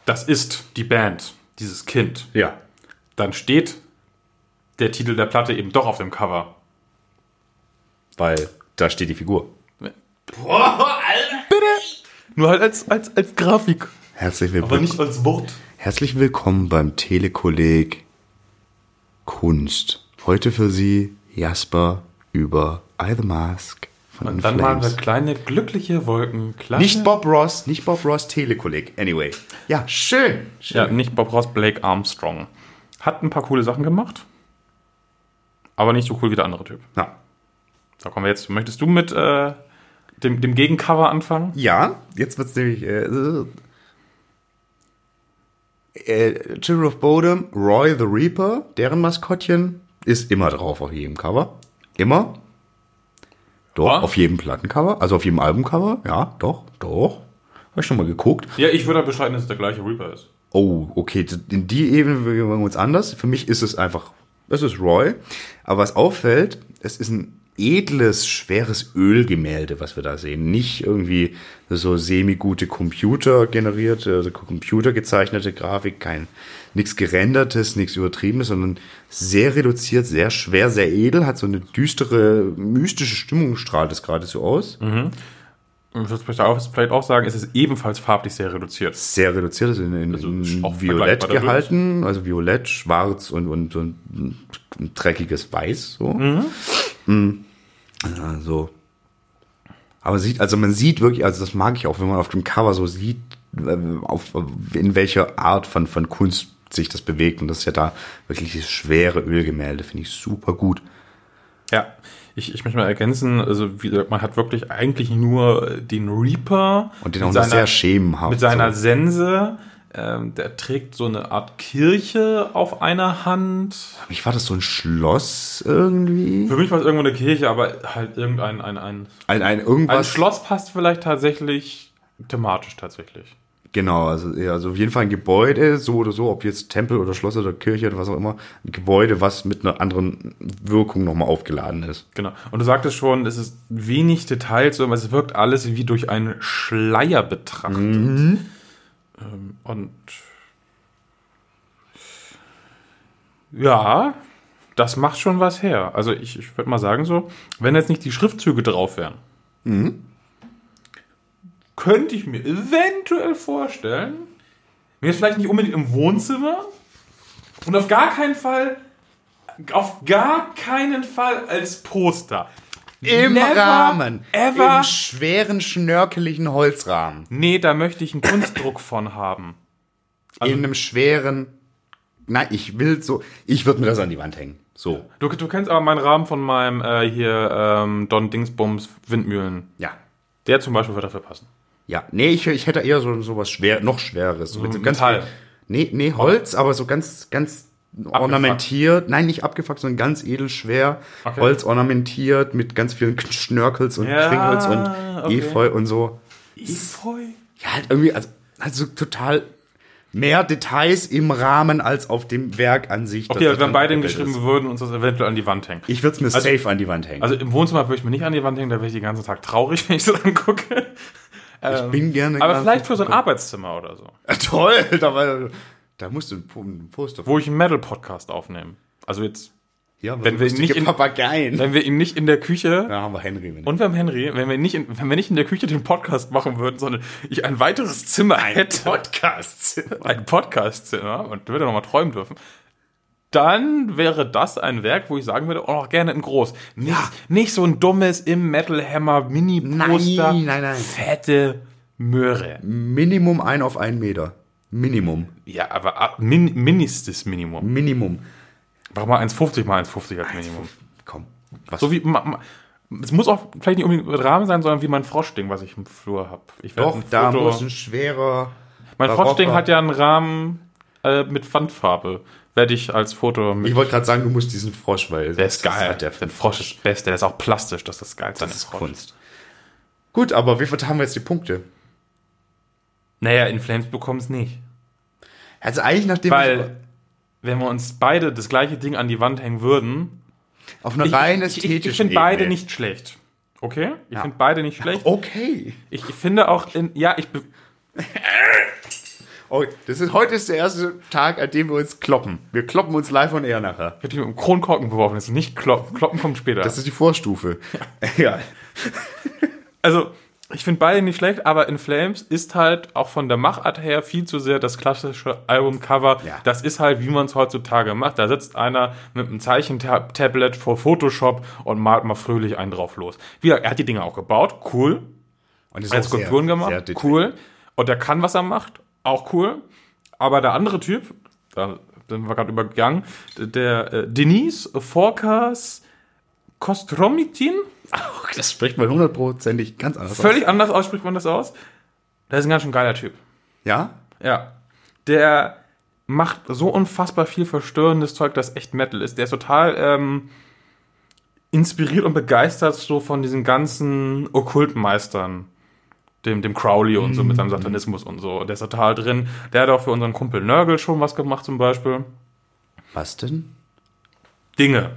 das ist die Band, dieses Kind, Ja. dann steht der Titel der Platte eben doch auf dem Cover. Weil da steht die Figur. Nur halt als, als, als Grafik, Herzlich aber willkommen. nicht als Wort. Herzlich willkommen beim Telekolleg Kunst. Heute für Sie Jasper über I the Mask von Und dann waren wir Flames. kleine, glückliche Wolken. Kleine, Nicht Bob Ross, nicht Bob Ross, Telekolleg. Anyway. Ja, schön. schön. Ja, nicht Bob Ross, Blake Armstrong. Hat ein paar coole Sachen gemacht, aber nicht so cool wie der andere Typ. Ja. Da kommen wir jetzt. Möchtest du mit äh, dem, dem Gegencover anfangen? Ja, jetzt wird's nämlich. Äh, äh, Children of Bodom, Roy the Reaper, deren Maskottchen, ist immer drauf auf jedem Cover. Immer. Doch, Ja. auf jedem Plattencover, also auf jedem Albumcover. Ja, doch, doch. Hab ich schon mal geguckt. Ja, ich würde bescheiden, dass es der gleiche Reaper ist. Oh, okay, in die Ebene bewegen wir uns anders. Für mich ist es einfach, es ist Roy. Aber was auffällt, es ist ein edles, schweres Ölgemälde, was wir da sehen. Nicht irgendwie so semi-gute Computer generierte, also Computer gezeichnete Grafik, kein, nichts gerendertes, nichts übertriebenes, sondern sehr reduziert, sehr schwer, sehr edel, hat so eine düstere, mystische Stimmung, strahlt es gerade so aus. Und ich würde vielleicht auch, vielleicht auch sagen, es ist ebenfalls farblich sehr reduziert. sehr reduziert, also in, in, Also in Violett gehalten, also Violett, Schwarz und, und, und ein dreckiges Weiß, so. Mhm. Ja, so. Aber sieht, also man sieht wirklich, also das mag ich auch, wenn man auf dem Cover so sieht, äh, auf, in welcher Art von, von Kunst sich das bewegt. Und das ist ja da wirklich dieses schwere Ölgemälde, finde ich super gut. Ja, ich, ich möchte mal ergänzen, also wie gesagt, man hat wirklich eigentlich nur den Reaper. Und den mit auch noch sehr schemenhaft. Mit seiner so. Sense. Ähm, der trägt so eine Art Kirche auf einer Hand. Für mich war das so ein Schloss irgendwie. Für mich war es irgendwo eine Kirche, aber halt irgendein ein, ein, Ein, ein ein irgendwas. Schloss passt vielleicht tatsächlich thematisch tatsächlich. Genau, also, ja, also auf jeden Fall ein Gebäude, so oder so, ob jetzt Tempel oder Schloss oder Kirche oder was auch immer, ein Gebäude, was mit einer anderen Wirkung nochmal aufgeladen ist. Genau. Und du sagtest schon, es ist wenig Details, aber es wirkt alles wie durch einen Schleier betrachtet. Mhm. Ähm, und ja, das macht schon was her. Also ich, ich würde mal sagen so, wenn jetzt nicht die Schriftzüge drauf wären, Mhm. könnte ich mir eventuell vorstellen, mir vielleicht nicht unbedingt im Wohnzimmer und auf gar keinen Fall, auf gar keinen Fall als Poster. Im Never, Rahmen. Ever. Im schweren, schnörkeligen Holzrahmen. Nee, da möchte ich einen Kunstdruck von haben. Also in einem schweren. Nein, ich will so. Ich würde mir das an die Wand hängen. So. Du, du kennst aber meinen Rahmen von meinem äh, hier ähm, Don Dingsbums Windmühlen. Ja. Der zum Beispiel wird dafür passen. Ja. Nee, ich, ich hätte eher so, so was schwer, noch schwereres. So ein Metall. viel- Nee, nee, Holz, aber so ganz, ganz ornamentiert. Nein, nicht abgefuckt, sondern ganz edelschwer. Okay. Holz ornamentiert mit ganz vielen Schnörkels und Ja, Kringels und okay. Efeu und so. Efeu? Ja, halt irgendwie, also, also total mehr Details im Rahmen als auf dem Werk an sich. Okay, also wenn beide geschrieben, ist. würden uns das eventuell an die Wand hängen. Ich würde es mir Also- safe an die Wand hängen. Also im Wohnzimmer würde ich mir nicht an die Wand hängen, da wäre ich den ganzen Tag traurig, (laughs) wenn ich das angucke. ich bin gerne. Aber vielleicht für so ein Arbeitszimmer oder so. (laughs) Toll, da, war, da musst du ein Po- ein Poster. Wo ich einen Metal-Podcast aufnehme. Also jetzt, ja, wenn wir lustige nicht in- Papageien. wenn wir ihn nicht in der Küche Da haben wir Henry. Wenn und wir haben Henry, wenn wir nicht in, wenn wir nicht in der Küche den Podcast machen würden, sondern ich ein weiteres Zimmer hätte. Podcast. ein Podcast-Zimmer und würde noch mal träumen dürfen, dann wäre das ein Werk, wo ich sagen würde, oh, auch gerne in groß. Nicht, nicht so ein dummes im Metal Hammer Mini-Poster. Nein, nein, nein. Fette Möhre. Minimum ein auf einen Meter. Minimum. Ja, aber ab- min, ministes Minimum. Minimum. Mach mal 1,50 mal 1,50 als Minimum. Komm. Was? So wie, ma, ma, es muss auch vielleicht nicht unbedingt mit Rahmen sein, sondern wie mein Froschding, was ich im Flur habe. Doch, da Foto- muss ein schwerer. Mein barocker- Froschding hat ja einen Rahmen äh, mit Wandfarbe. Werde ich als Foto mit Ich wollte gerade sagen, du musst diesen Frosch, weil Der ist geil. hat Der, der, Frosch ist best, der ist auch plastisch, das ist das Geilste das ist. Kunst. Gut, aber wie verteilen wir jetzt die Punkte? Naja, In Flames bekommen es nicht. Also eigentlich nachdem Weil, wenn wir uns beide das gleiche Ding an die Wand hängen würden, ich auf einer ich, rein ich, ich, ästhetischen ich finde beide nicht schlecht. Okay? Ich Ja. finde beide nicht schlecht. Okay. Ich finde auch, in, ja, ich, (laughs) Oh, das ist, heute ist der erste Tag, an dem wir uns kloppen. Wir kloppen uns live on air nachher. Ich hätte mich mit dem Kronkorken beworfen. Das ist nicht Kloppen. Kloppen kommt später. Das ist die Vorstufe. Ja. also, ich finde beide nicht schlecht, aber In Flames ist halt auch von der Machart her viel zu sehr das klassische Albumcover. Ja. Das ist halt, wie man es heutzutage macht. Da sitzt einer mit einem Zeichentablet vor Photoshop und malt mal fröhlich einen drauf los. Wie er hat die Dinge auch gebaut. Cool. Und Er hat sehr- Skulpturen sehr gemacht. detailliert. Cool. Und er kann, was er macht. Auch cool. Aber der andere Typ, da sind wir gerade übergegangen, der äh, Denise Forkas Kostromitin, Das spricht man hundertprozentig ganz anders völlig anders ausspricht man das aus. Der ist ein ganz schön geiler Typ. aus. Ja? Ja. Der macht so unfassbar viel verstörendes Zeug, das echt Metal ist. Der ist total ähm, inspiriert und begeistert so von diesen ganzen Okkultmeistern. Dem, dem Crowley und so mit seinem Satanismus und so. Der ist total drin. Der hat auch für unseren Kumpel Nörgel schon was gemacht zum Beispiel. Was denn? Dinge.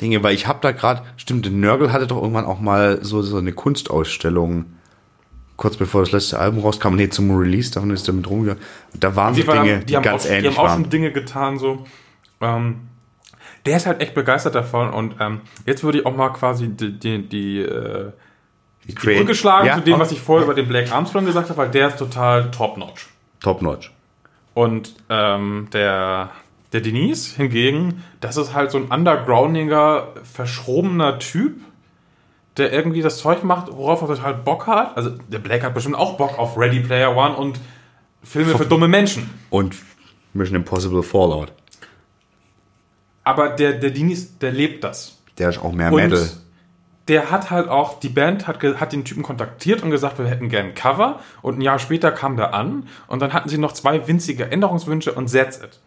Dinge, weil ich habe da gerade, stimmt, Nörgel hatte doch irgendwann auch mal so, so eine Kunstausstellung, kurz bevor das letzte Album rauskam, nee, zum Release, davon ist er mit rumgegangen. Da waren so Die, waren, Dinge, die, die, ganz auch, die ähnlich haben auch waren. schon Dinge getan, so. Ähm, der ist halt echt begeistert davon und ähm, jetzt würde ich auch mal quasi die, die, die, äh, die Brücke schlagen Ja, zu dem, was ich vorher über den Black Armstrong gesagt habe, weil der ist total top-notch. Top notch. Und ähm, der, der Denise hingegen, das ist halt so ein undergroundiger, verschrobener Typ, der irgendwie das Zeug macht, worauf er total Bock hat. Also der Black hat bestimmt auch Bock auf Ready Player One und Filme für dumme Menschen. Und Mission Impossible Fallout. Aber der, der Denise, der lebt das. Der ist auch mehr Und Metal. der hat halt auch, die Band hat, hat den Typen kontaktiert und gesagt, wir hätten gern ein Cover. Und ein Jahr später kam der an und dann hatten sie noch zwei winzige Änderungswünsche und that's it.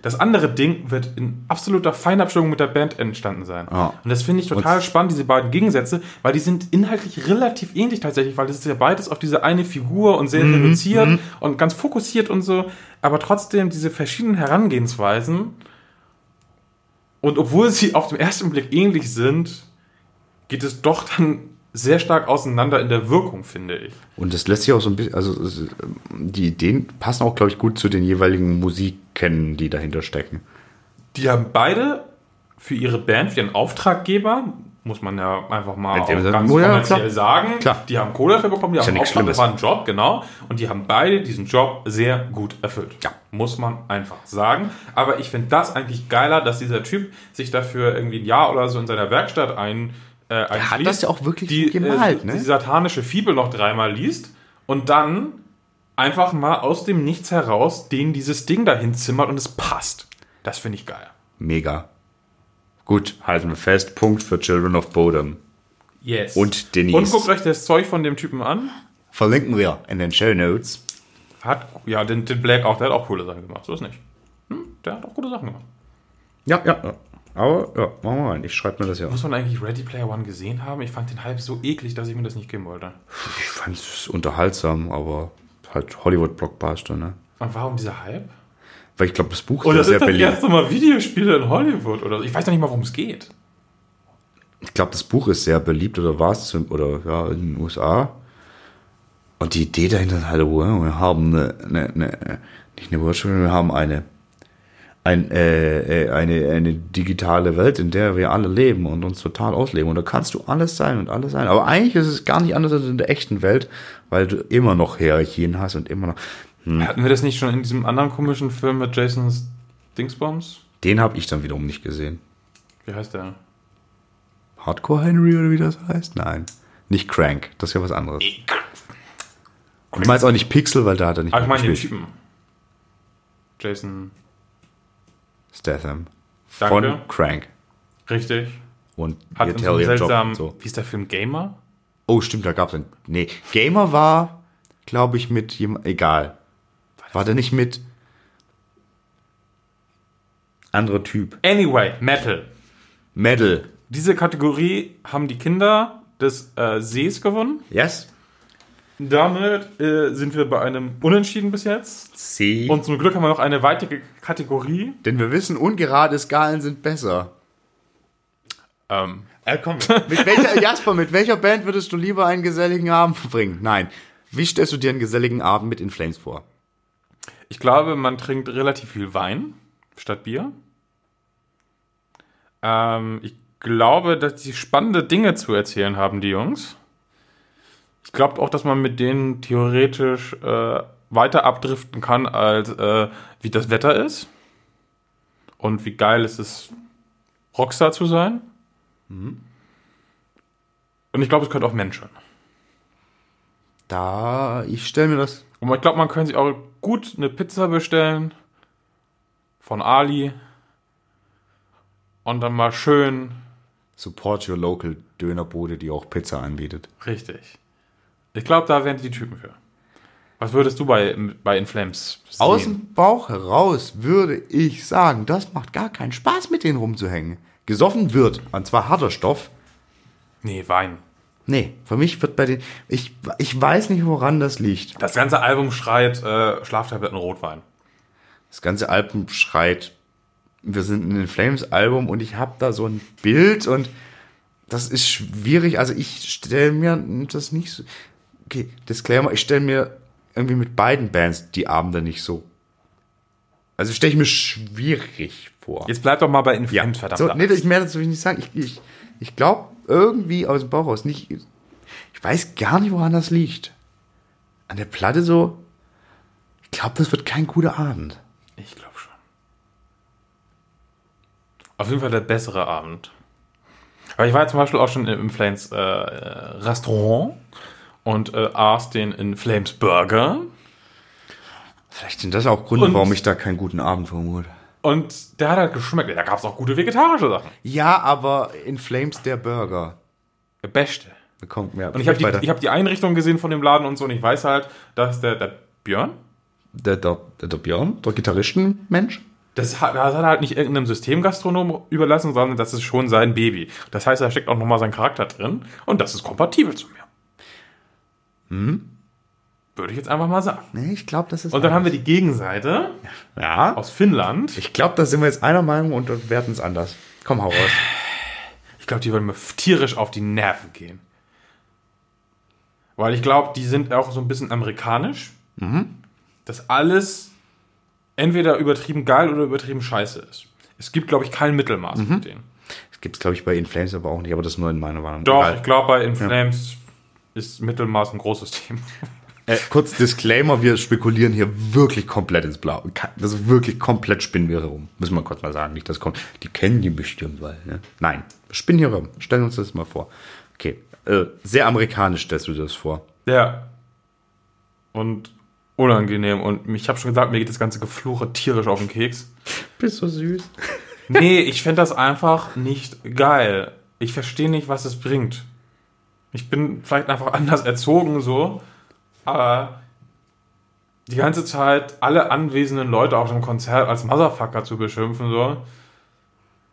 Das andere Ding wird in absoluter Feinabstimmung mit der Band entstanden sein. Ja. Und das finde ich total spannend, diese beiden Gegensätze, weil die sind inhaltlich relativ ähnlich tatsächlich, weil das ist ja beides auf diese eine Figur und sehr reduziert und ganz fokussiert und so, aber trotzdem diese verschiedenen Herangehensweisen und obwohl sie auf den ersten Blick ähnlich sind, geht es doch dann sehr stark auseinander in der Wirkung, finde ich. Und das lässt sich auch so ein bisschen, also ist, die Ideen passen auch, glaube ich, gut zu den jeweiligen Musikkennen, die dahinter stecken. Die haben beide für ihre Band, für ihren Auftraggeber, muss man ja einfach mal Ja, die haben- ganz ja, kommerziell klar. sagen, Klar. die haben Kohle dafür bekommen, die haben ja Auftrag, das Schlimmes. war ein Job, genau, und die haben beide diesen Job sehr gut erfüllt. Ja. Muss man einfach sagen. Aber ich finde das eigentlich geiler, dass dieser Typ sich dafür irgendwie ein Jahr oder so in seiner Werkstatt ein äh, hat einschließt, das ja auch wirklich die, gemalt, äh, ne? Die satanische Fibel noch dreimal liest und dann einfach mal aus dem Nichts heraus den dieses Ding dahin zimmert und es passt. Das finde ich geil. Mega. Gut, halten wir fest. Punkt für Children of Bodom. Yes. Und Denise. Und guckt euch das Zeug von dem Typen an. Verlinken wir in den Show Notes. Hat, ja, den, den Black auch, der hat auch coole Sachen gemacht. So ist nicht. Hm, der hat auch gute Sachen gemacht. Ja, ja, ja. Aber ja, machen wir rein. Ich schreibe mir das ja. Muss man eigentlich Ready Player One gesehen haben? Ich fand den Hype so eklig, dass ich mir das nicht geben wollte. Ich fand es unterhaltsam, aber halt Hollywood-Blockbuster, ne? Und warum dieser Hype? Weil ich glaube, das Buch Oh, ist das sehr ist das beliebt. erste Mal Videospiele in Hollywood oder so. Ich weiß noch nicht mal, worum es geht. Ich glaube, das Buch ist sehr beliebt oder war es oder ja in den USA. Und die Idee dahinter ist halt, wow, wir haben eine, eine, eine nicht eine Virtual, wir haben eine ein, äh, äh, eine, eine digitale Welt, in der wir alle leben und uns total ausleben. Und da kannst du alles sein und alles sein. Aber eigentlich ist es gar nicht anders als in der echten Welt, weil du immer noch Hierarchien hast und immer noch. Hatten wir das nicht schon in diesem anderen komischen Film mit Jason Dingsbombs? Den habe ich dann wiederum nicht gesehen. Wie heißt der? Hardcore Henry oder wie das heißt? Nein. Nicht Crank, das ist ja was anderes. Du meinst auch nicht Pixel, weil da hat er nicht Aber ich meine den. Typen. Jason. Statham. Danke. Von Crank. Richtig. Und Hat in so Tell Job seltsamen. so. Wie ist der Film Gamer? Oh, stimmt, da gab's einen. Nee, Gamer war, glaube ich, mit jemand. Egal. War der nicht mit. Anderer Typ. Anyway, Metal. Metal. Diese Kategorie haben die Kinder des äh, Sees gewonnen. Yes? Damit äh, sind wir bei einem Unentschieden bis jetzt. C. Und zum Glück haben wir noch eine weitere Kategorie. Denn wir wissen, ungerade Skalen sind besser. Ähm, Äh, komm, (laughs) mit welcher, Jasper, mit welcher Band würdest du lieber einen geselligen Abend verbringen? Nein. Wie stellst du dir einen geselligen Abend mit In Flames vor? ich glaube, man trinkt relativ viel Wein statt Bier. Ähm, ich glaube, dass die spannende Dinge zu erzählen haben, die Jungs. Ich glaube auch, dass man mit denen theoretisch äh, weiter abdriften kann, als äh, wie das Wetter ist. Und wie geil ist es, Rockstar zu sein. Und ich glaube, es könnte auch Menschen. Da, ich stelle mir das. Und ich glaube, man könnte sich auch gut eine Pizza bestellen von Ali und dann mal schön Support your local Dönerbude, die auch Pizza anbietet. richtig. Ich glaube, da wären die Typen für. Was würdest du bei, bei Inflames sehen? Aus dem Bauch heraus würde ich sagen, das macht gar keinen Spaß, mit denen rumzuhängen. Gesoffen wird, und zwar harter Stoff. Nee, Wein. Nee, für mich wird bei den. Ich, ich weiß nicht, woran das liegt. Das ganze Album schreit äh, Schlaftabletten Rotwein. Das ganze Album schreit, wir sind in den Flames Album und ich habe da so ein Bild und das ist schwierig. Also ich stelle mir das nicht so. Okay, Disclaimer, ich stelle mir irgendwie mit beiden Bands die Abende nicht so. Also stelle ich mir schwierig vor. Jetzt bleib doch mal bei Inflames, verdammt. So, nee, ich mehr dazu will ich nicht sagen. Ich, ich, ich glaube irgendwie aus dem Bauch raus nicht. Ich weiß gar nicht, woran das liegt. An der Platte so. Ich glaube, das wird kein guter Abend. Ich glaube schon. Auf jeden Fall der bessere Abend. Aber ich war ja zum Beispiel auch schon im Flames äh, äh, Restaurant und äh, aß den in Flames Burger. Vielleicht sind das auch Gründe, Und- warum ich da keinen guten Abend vermute. Und der hat halt geschmeckt. Da gab es auch gute vegetarische Sachen. Ja, aber in Flames der Burger. Der beste. Bekommt mehr. Und ich habe die, ich hab die Einrichtung gesehen von dem Laden und so und ich weiß halt, dass der, der Björn, der, der, der, der Björn, der Gitarristenmensch. das hat, das hat er halt nicht irgendeinem Systemgastronom überlassen, sondern das ist schon sein Baby. Das heißt, da steckt auch nochmal sein Charakter drin und das ist kompatibel zu mir. Hm? Würde ich jetzt einfach mal sagen. Nee, ich glaube, das ist. Und dann haben wir die Gegenseite Ja. aus Finnland. Ich glaube, da sind wir jetzt einer Meinung und werten es anders. Komm, hau raus. Ich glaube, die würden mir tierisch auf die Nerven gehen. Weil ich glaube, die sind auch so ein bisschen amerikanisch. Dass alles entweder übertrieben geil oder übertrieben scheiße ist. Es gibt, glaube ich, kein Mittelmaß mit denen. Das gibt es, glaube ich, bei In Flames aber auch nicht, aber das ist nur in meiner Meinung. Doch, Egal. ich glaube, bei Inflames ist Mittelmaß ein großes Thema. Äh, kurz Disclaimer, wir spekulieren hier wirklich komplett ins Blau. Das ist wirklich komplett spinnen wir herum. Müssen wir kurz mal sagen. Nicht, das kommt. Die kennen die bestimmt, weil, ne? Nein, spinnen hier rum. Stellen uns das mal vor. Okay. Äh, sehr amerikanisch stellst du dir das vor. Ja. Und unangenehm. Und ich habe schon gesagt, mir geht das ganze Gefluche tierisch auf den Keks. Bist so süß. Nee, ich finde das einfach nicht geil. Ich verstehe nicht, was es bringt. Ich bin vielleicht einfach (laughs) anders erzogen so, aber die ganze Zeit alle anwesenden Leute auf dem Konzert als Motherfucker zu beschimpfen so.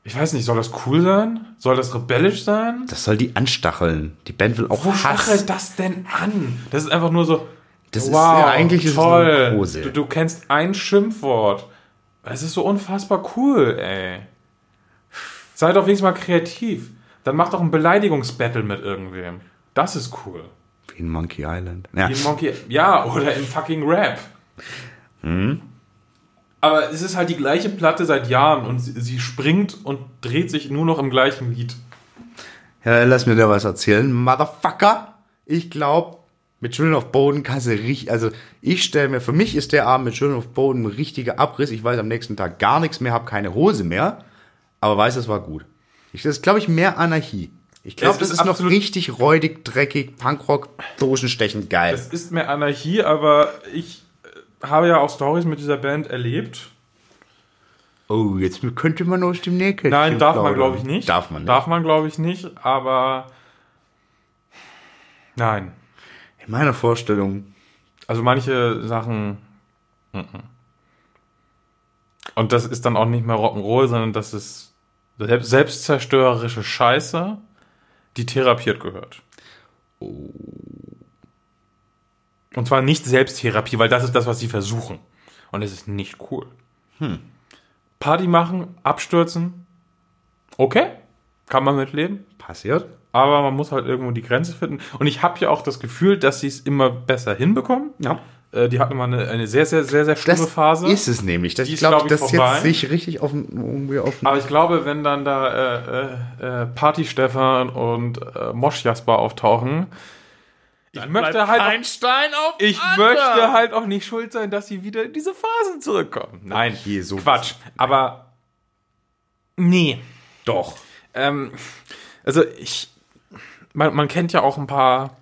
Ich weiß nicht, soll das cool sein? Soll das rebellisch sein? Das soll die anstacheln. Die Band will auch Wo Hass. stachelt das denn an? Das ist einfach nur so, Das ist- wow, ja, eigentlich ist es nur toll. Du, du kennst ein Schimpfwort. Es ist so unfassbar cool, ey. Sei doch wenigstens mal kreativ. Dann mach doch ein Beleidigungsbattle mit irgendwem. Das ist cool. Wie in Monkey Island. Ja. Wie in Monkey, ja, oder in fucking Rap. Hm? Aber es ist halt die gleiche Platte seit Jahren und sie, sie springt und dreht sich nur noch im gleichen Lied. ja, lass mir da was erzählen. Motherfucker. Ich glaube, mit Children of Boden kannst du richtig, also ich stelle mir, für mich ist der Abend mit Children of Boden ein richtiger Abriss. Ich weiß am nächsten Tag gar nichts mehr, habe keine Hose mehr, aber weiß, es war gut. Ich, das ist, glaube ich, mehr Anarchie. Ich glaube, das ist ist noch richtig räudig, dreckig, Punkrock, Dosenstechen, geil. Es ist mehr Anarchie, aber ich äh, habe ja auch Stories mit dieser Band erlebt. oh, jetzt könnte man aus dem Nähkästchen Nein, darf man, plaudern. glaube ich, nicht. Darf man nicht. Darf man, glaube ich, nicht, aber nein. In meiner Vorstellung, Also manche Sachen. mhm. Und das ist dann auch nicht mehr Rock'n'Roll, sondern das ist selbst, selbstzerstörerische Scheiße, die therapiert gehört. Und zwar nicht Selbsttherapie, weil das ist das, was sie versuchen. Und es ist nicht cool. Party machen, abstürzen, okay, kann man mitleben. Passiert. Aber man muss halt irgendwo die Grenze finden. Und ich habe ja auch das Gefühl, dass sie es immer besser hinbekommen. Ja. Äh, die hatten mal eine, eine sehr, sehr, sehr, sehr schlimme Das Phase. ist es nämlich. Das, Die ich ist, glaube, glaub das ist vorbei. jetzt sich richtig auf, den- irgendwie auf Aber ich glaube, wenn dann da äh, äh, äh, Party Stefan und äh, Mosch Jasper auftauchen, ich möchte halt auch, Stein auf ich möchte halt auch nicht schuld sein, dass sie wieder in diese Phasen zurückkommen. Nein, Je, so- Quatsch. Aber nee. Doch. Ähm, also ich, man, man kennt ja auch ein paar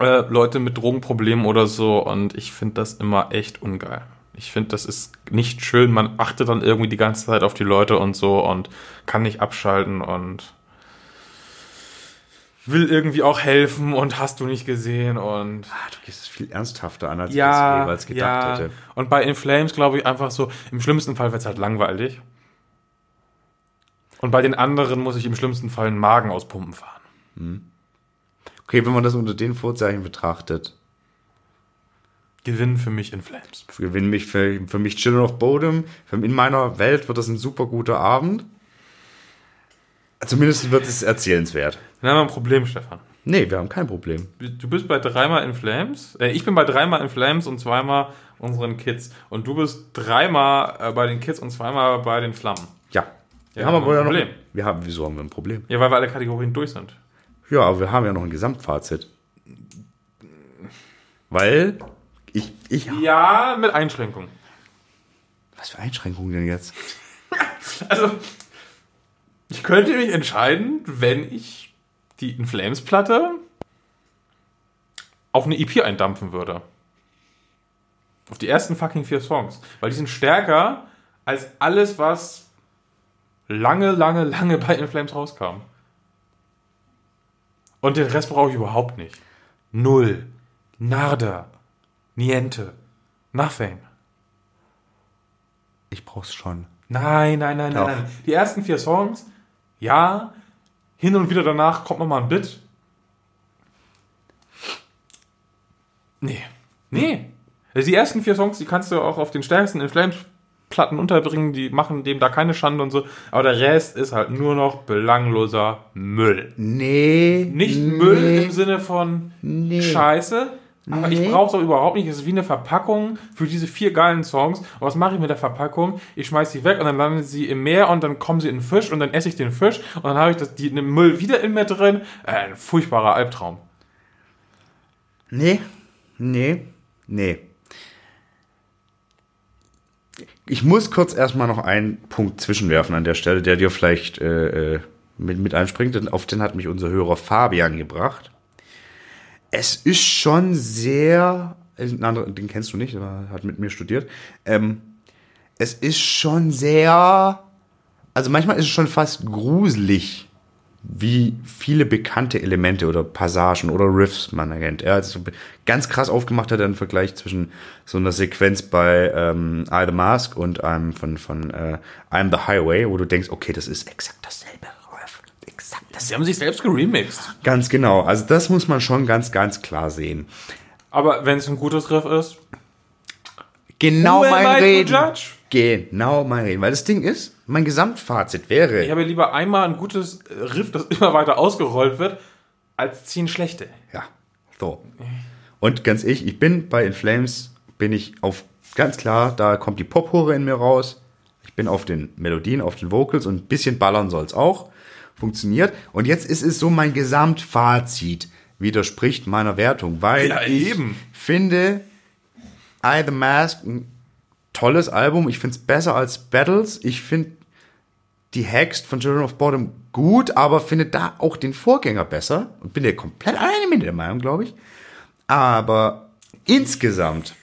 äh, Leute mit Drogenproblemen oder so und ich finde das immer echt ungeil. Ich finde, das ist nicht schön. Man achtet dann irgendwie die ganze Zeit auf die Leute und so und kann nicht abschalten und will irgendwie auch helfen und hast du nicht gesehen und Ah, du gehst es viel ernsthafter an, als ich es jeweils gedacht ja. hätte. Und bei In Flames glaube ich einfach so, im schlimmsten Fall wird es halt langweilig. Und bei den anderen muss ich im schlimmsten Fall einen Magen aus Pumpen fahren. Okay, wenn man das unter den Vorzeichen betrachtet, Gewinn für mich In Flames. gewinne mich für, für mich Children of Bodom. Für, in meiner Welt wird das ein super guter Abend. Zumindest wird es erzählenswert. Dann haben wir ein Problem, Stefan. Nee, wir haben kein Problem. Du bist bei dreimal In Flames. Äh, ich bin bei dreimal In Flames und zweimal unseren Kids. Und du bist dreimal äh, bei den Kids und zweimal bei den Flammen. Ja. Wir Ja, haben aber ein ja noch, Problem. wir haben, wieso haben wir ein Problem? Ja, weil wir alle Kategorien durch sind. Ja, aber wir haben ja noch ein Gesamtfazit. Weil ich, ich, Ja, mit Einschränkungen. was für Einschränkungen denn jetzt? (laughs) Also, ich könnte mich entscheiden, wenn ich die In Flames Platte auf eine EP eindampfen würde. Auf die ersten fucking vier Songs. Weil die sind stärker als alles, was lange, lange, lange bei In Flames rauskam. Und den Rest brauche ich überhaupt nicht. Null. Nada. Niente. Nothing. Ich brauch's schon. Nein, nein, nein, Doch. nein, nein. Die ersten vier Songs, ja. Hin und wieder danach kommt noch mal ein Bit. Nee. Nee. Also die ersten vier Songs, die kannst du auch auf den stärksten In Flames Platten unterbringen, die machen dem da keine Schande und so. Aber der Rest ist halt nur noch belangloser Müll. Nee. Nicht nee, Müll im Sinne von Nee. Scheiße, aber ich Nee. brauche es auch überhaupt nicht. Es ist wie eine Verpackung für diese vier geilen Songs. Und was mache ich mit der Verpackung? Ich schmeiß sie weg und dann landet sie im Meer und dann kommen sie in den Fisch und dann esse ich den Fisch und dann habe ich das, die, den Müll wieder in mir drin. Äh, ein furchtbarer Albtraum. Nee. Nee. Nee. Ich muss kurz erstmal noch einen Punkt zwischenwerfen an der Stelle, der dir vielleicht äh, äh, mit, mit einspringt, denn auf den hat mich unser Hörer Fabian gebracht. Es ist schon sehr, ein anderer- den kennst du nicht, aber hat mit mir studiert. Ähm, es ist schon sehr, also manchmal ist es schon fast gruselig, wie viele bekannte Elemente oder Passagen oder Riffs man erkennt. Er hat so ganz krass aufgemacht hat er einen Vergleich zwischen so einer Sequenz bei ähm, I the Mask und einem von, von äh, I'm the Highway, wo du denkst, okay, das ist exakt dasselbe Riff. Exakt das. Sie haben sich selbst geremixed. Ganz genau. Also das muss man schon ganz, ganz klar sehen. Aber wenn es ein gutes Riff ist, Genau mein Reden. Genau mein Reden. Weil das Ding ist, mein Gesamtfazit wäre. ich habe lieber einmal ein gutes Riff, das (laughs) immer weiter ausgerollt wird, als zehn schlechte. Ja, so. Und ganz ehrlich, ich bin bei In Flames, bin ich auf, ganz klar, da kommt die Pop-Hure in mir raus. Ich bin auf den Melodien, auf den Vocals und ein bisschen ballern soll's auch. Funktioniert. Und jetzt ist es so, mein Gesamtfazit widerspricht meiner Wertung, weil Ja, ich finde I The Mask ein tolles Album. Ich finde es besser als Battles. Ich finde die Hext von Children of Bottom gut, aber finde da auch den Vorgänger besser. Und bin ja komplett alleine mit der Meinung, glaube ich. Aber insgesamt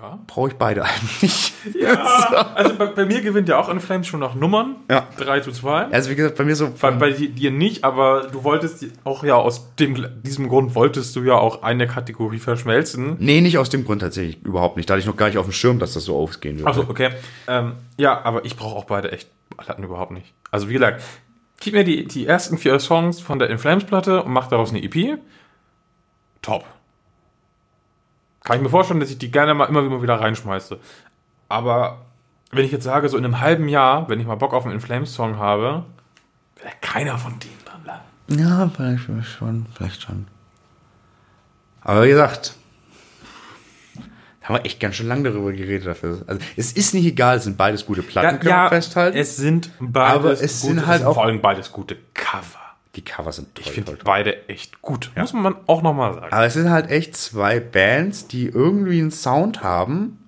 Ja. brauche ich beide nicht. (laughs) Ja, also bei, bei mir gewinnt ja auch In Flames schon nach Nummern. Ja. 3 zu 2. Also wie gesagt, bei mir so Bei, bei di- dir nicht, aber du wolltest auch ja aus dem, diesem Grund wolltest du ja auch eine Kategorie verschmelzen. Nee, nicht aus dem Grund tatsächlich überhaupt nicht. Da hatte ich noch gar nicht auf dem Schirm, dass das so ausgehen würde. Achso, okay. Ähm, ja, aber ich brauche auch beide echt Platten überhaupt nicht. Also wie gesagt, gib mir die, die ersten vier Songs von der In Flames Platte und mach daraus eine EP. Top. Kann ich mir vorstellen, dass ich die gerne mal immer, wieder reinschmeiße. Aber wenn ich jetzt sage, so in einem halben Jahr, wenn ich mal Bock auf einen In Flames Song habe, wäre keiner von denen dran bleiben. Ja, vielleicht schon, vielleicht schon. Aber wie gesagt, da haben wir echt ganz schön lange darüber geredet dafür. Also es ist nicht egal, es sind beides gute Platten, können wir festhalten. es sind beides Aber es sind halt auch- vor allem beides gute Cover. Die Cover sind toll, Ich finde beide echt gut. Muss man auch nochmal sagen. Aber es sind halt echt zwei Bands, die irgendwie einen Sound haben,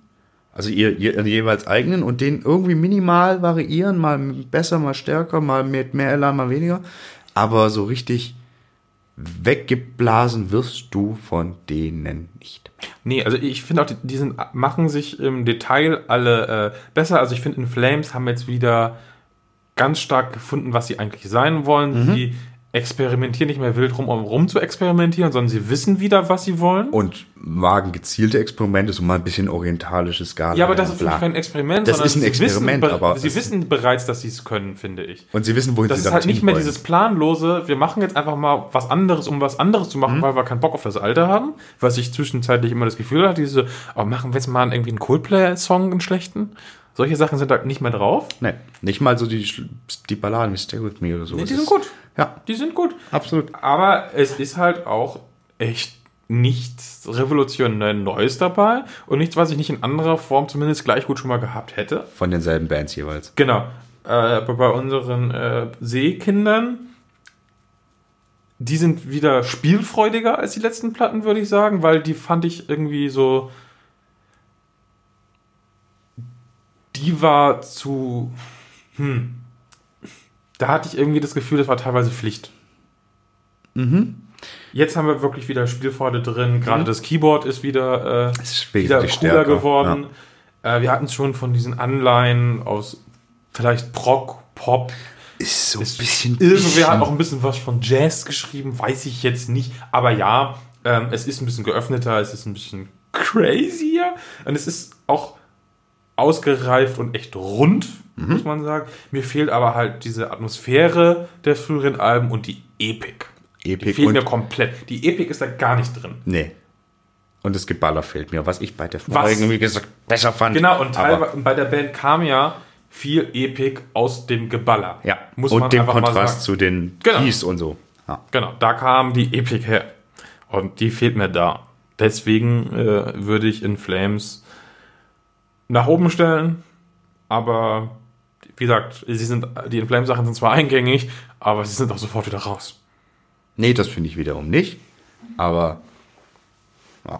also ihr, ihr jeweils eigenen und den irgendwie minimal variieren, mal besser, mal stärker, mal mit mehr Elan, mal weniger. Aber so richtig weggeblasen wirst du von denen nicht. Nee, also ich finde auch, die, die sind, machen sich im Detail alle äh, besser. Also ich finde, in Flames haben jetzt wieder ganz stark gefunden, was sie eigentlich sein wollen. Mhm. Sie experimentieren nicht mehr wild rum, um rum zu experimentieren, sondern sie wissen wieder, was sie wollen. Und wagen gezielte Experimente, so mal ein bisschen orientalische Skala. ja, aber das ist für kein Experiment, Das sondern ist ein sie Experiment, wissen, be- aber sie wissen bereits, dass sie es können, finde ich. Und sie wissen, wohin Das sie ist damit halt nicht mehr dieses planlose, wir machen jetzt einfach mal was anderes, um was anderes zu machen, weil wir keinen Bock auf das Alte haben. Was ich zwischenzeitlich immer das Gefühl hatte, diese, oh, machen wir jetzt mal irgendwie einen Coldplay-Song, einen schlechten. Solche Sachen sind halt nicht mehr drauf. Nee, nicht mal so die, die Balladen wie Stay With Me oder so. Nee, Das die sind gut. Ja, Die sind gut. absolut. Aber es ist halt auch echt nichts revolutionär Neues dabei und nichts, was ich nicht in anderer Form zumindest gleich gut schon mal gehabt hätte. Von denselben Bands jeweils. Genau. Äh, aber bei unseren äh, Seekindern, die sind wieder spielfreudiger als die letzten Platten, würde ich sagen, weil die fand ich irgendwie so. Die war zu. Hm. Da hatte ich irgendwie das Gefühl, das war teilweise Pflicht. Jetzt haben wir wirklich wieder Spielfreude drin. Gerade das Keyboard ist wieder, äh, ist wieder cooler stärker, geworden. Äh, wir hatten es schon von diesen Anleihen aus vielleicht Prog, Pop. Ist so ein bisschen. Irgendwer hat auch ein bisschen was von Jazz geschrieben, weiß ich jetzt nicht. Aber ja, ähm, es ist ein bisschen geöffneter, es ist ein bisschen crazier und es ist auch ausgereift und echt rund, Mhm. muss man sagen. Mir fehlt aber halt diese Atmosphäre der früheren Alben und die Epik. Die Epic fehlt mir komplett. Die Epik ist da gar nicht drin. Nee. Und das Geballer fehlt mir, was ich bei der vorigen, wie gesagt, besser fand. Genau, und Aber- teilweise bei der Band kam ja viel Epik aus dem Geballer. Ja, muss und man dem einfach mal Kontrast sagen. zu den Genau. Keys und so. Ja. Genau, da kam die Epik her. Und die fehlt mir da. Deswegen äh, würde ich in Flames nach oben stellen. Aber wie gesagt, sie sind, die In Flames Sachen sind zwar eingängig, aber sie sind auch sofort wieder raus. Nee, das finde ich wiederum nicht. Aber ja.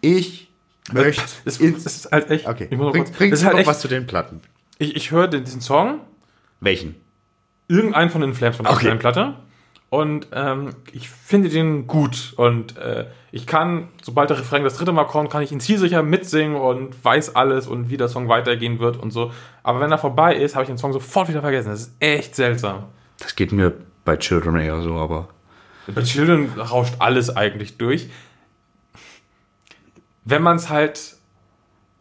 ich möchte. (laughs) Es, es ist halt echt. okay, ich muss noch bring, kurz, bring es ist noch halt echt, was zu den Platten. ich, ich höre diesen Song, Welchen? irgendeinen von den Flames von der Okay. Platte. Und ähm, ich finde den gut. Und äh, ich kann, sobald der Refrain das dritte Mal kommt, kann ich ihn zielsicher mitsingen und weiß alles und wie der Song weitergehen wird und so. Aber wenn er vorbei ist, habe ich den Song sofort wieder vergessen. Das ist echt seltsam. Das geht mir bei Children eher so, aber. Bei Children rauscht alles eigentlich durch. Wenn man es halt.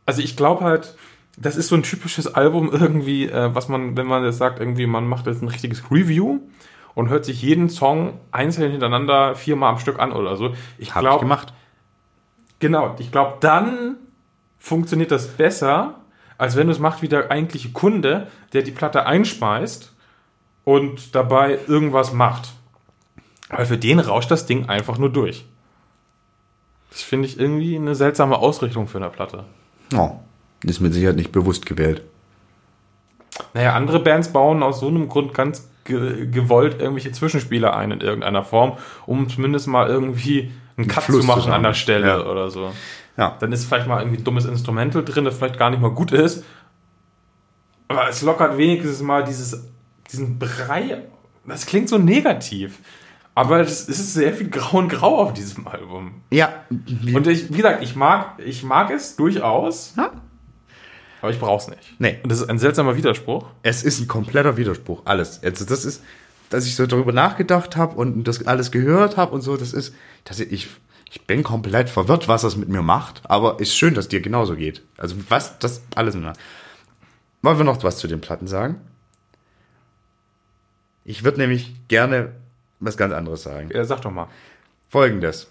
Also ich glaube halt, das ist so ein typisches Album irgendwie, äh, was man, wenn man jetzt sagt, irgendwie, man macht jetzt ein richtiges Review und hört sich jeden Song einzeln hintereinander viermal am Stück an oder so. Ich glaube, gemacht. Genau, ich glaube, dann funktioniert das besser, als wenn du es macht wie der eigentliche Kunde, der die Platte einspeist und dabei irgendwas macht. Weil für den rauscht das Ding einfach nur durch. Das finde ich irgendwie eine seltsame Ausrichtung für eine Platte. Oh, ist mit Sicherheit nicht bewusst gewählt. Naja, andere Bands bauen aus so einem Grund ganz ge gewollt irgendwelche Zwischenspiele ein in irgendeiner Form, um zumindest mal irgendwie einen Cut Fluss zu machen zusammen. an der Stelle Ja. oder so. Ja. Dann ist vielleicht mal irgendwie ein dummes Instrumental drin, das vielleicht gar nicht mal gut ist. Aber es lockert wenigstens mal dieses, diesen Brei. Das klingt so negativ. Aber es ist sehr viel Grau und Grau auf diesem Album. Ja. Und ich, wie gesagt, ich mag, ich mag es durchaus, Ja. Aber ich brauche es nicht. Nee. Und das ist ein seltsamer Widerspruch. Es ist ein kompletter Widerspruch, alles. Also das ist, dass ich so darüber nachgedacht habe und das alles gehört habe und so, das ist, dass ich, ich bin komplett verwirrt, was das mit mir macht, aber ist schön, dass dir genauso geht. Also was, das alles. Wollen wir noch was zu den Platten sagen? Ich würde nämlich gerne was ganz anderes sagen. Ja, sag doch mal. Folgendes.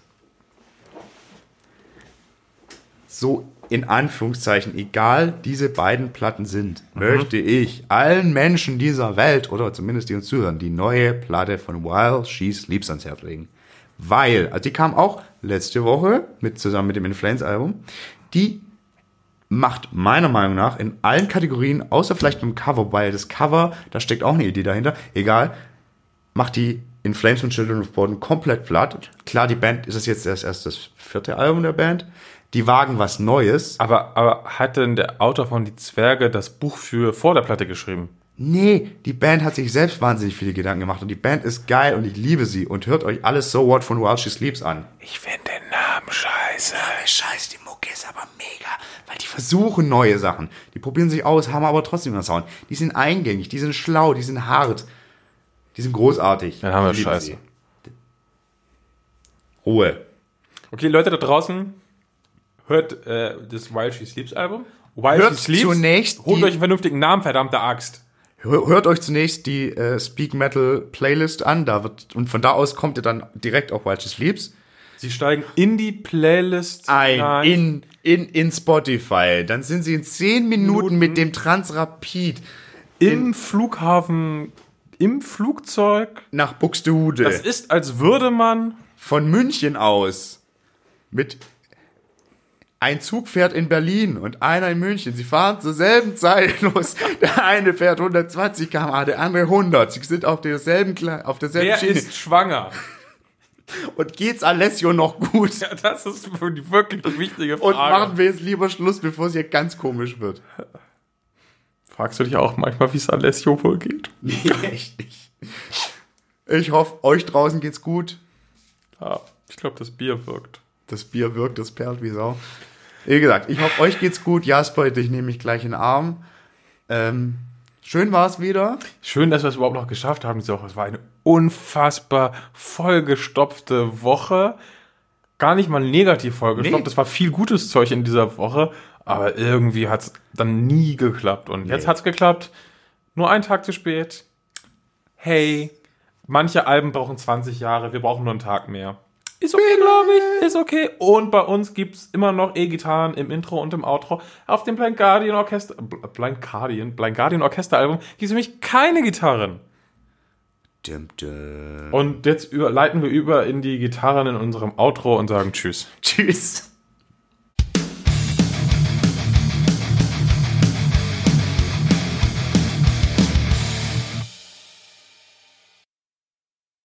so in Anführungszeichen egal diese beiden Platten sind, möchte ich allen Menschen dieser Welt oder zumindest die uns zuhören, die neue Platte von While She Sleeps ans Herz legen. Weil, also die kam auch letzte Woche mit zusammen mit dem In Flames Album. Die macht meiner Meinung nach in allen Kategorien, außer vielleicht beim Cover, weil das Cover, da steckt auch eine Idee dahinter, egal, macht die In Flames und Children of Bodom komplett platt. Klar, die Band ist es jetzt erst, erst das vierte Album der Band. Die wagen was Neues. Aber, aber hat denn der Autor von Die Zwerge das Buch für vor der Platte geschrieben? Nee, die Band hat sich selbst wahnsinnig viele Gedanken gemacht und die Band ist geil und ich liebe sie und hört euch alles So What von While She Sleeps an. Ich finde den Namen scheiße. Scheiß, die Mucke ist aber mega, weil die versuchen neue Sachen. Die probieren sich aus, haben aber trotzdem einen Sound. Die sind eingängig, die sind schlau, die sind hart. Die sind großartig. Dann haben wir Scheiße. sie. Ruhe. Okay, Leute da draußen, hört äh, das While She Sleeps Album. While Hört She Sleeps. zunächst Holt euch einen vernünftigen Namen, verdammte Axt. Hör- Hört euch zunächst die äh, Speak Metal Playlist an, da wird und von da aus kommt ihr dann direkt auf While She Sleeps. Sie steigen in die Playlist ein hinein. in, in, in Spotify. Dann sind sie in 10 Minuten mit dem Transrapid im Flughafen, im Flugzeug. nach Buxtehude. Das ist, als würde man von München aus mit ein Zug fährt in Berlin und einer in München. Sie fahren zur selben Zeit los. (laughs) Der eine fährt 120 km/h, der andere 100. Sie sind auf derselben, auf derselben Wer Schiene. ist schwanger? (laughs) Und geht's Alessio noch gut? Ja, das ist die wirklich wichtige Und Frage. machen wir jetzt lieber Schluss, bevor es hier ganz komisch wird. Fragst du dich auch manchmal, wie es Alessio wohl geht? (laughs) Nee, echt nicht. Ich hoffe, euch draußen geht's gut. Ja, ich glaube, das Bier wirkt. Das Bier wirkt, das perlt wie Sau. Wie gesagt, ich hoffe, euch geht's gut. Jasper, dich nehme ich gleich in den Arm. Ähm, schön war's wieder. Schön, dass wir es überhaupt noch geschafft haben diese Woche. Es war eine unfassbar vollgestopfte Woche. Gar nicht mal negativ vollgestopft. Nee. Es war viel gutes Zeug in dieser Woche. Aber irgendwie hat es dann nie geklappt. Und jetzt Nee. hat es geklappt. Nur einen Tag zu spät. Hey, manche Alben brauchen 20 Jahre. Wir brauchen nur einen Tag mehr. Ist okay, glaube ich. Ist okay. Und bei uns gibt es immer noch E-Gitarren im Intro und im Outro. Auf dem Blind Guardian Orchester, Blind Guardian, Blind Guardian Orchester Album gibt es nämlich keine Gitarren. Dum, dum. Und jetzt leiten wir über in die Gitarren in unserem Outro und sagen Tschüss. Tschüss.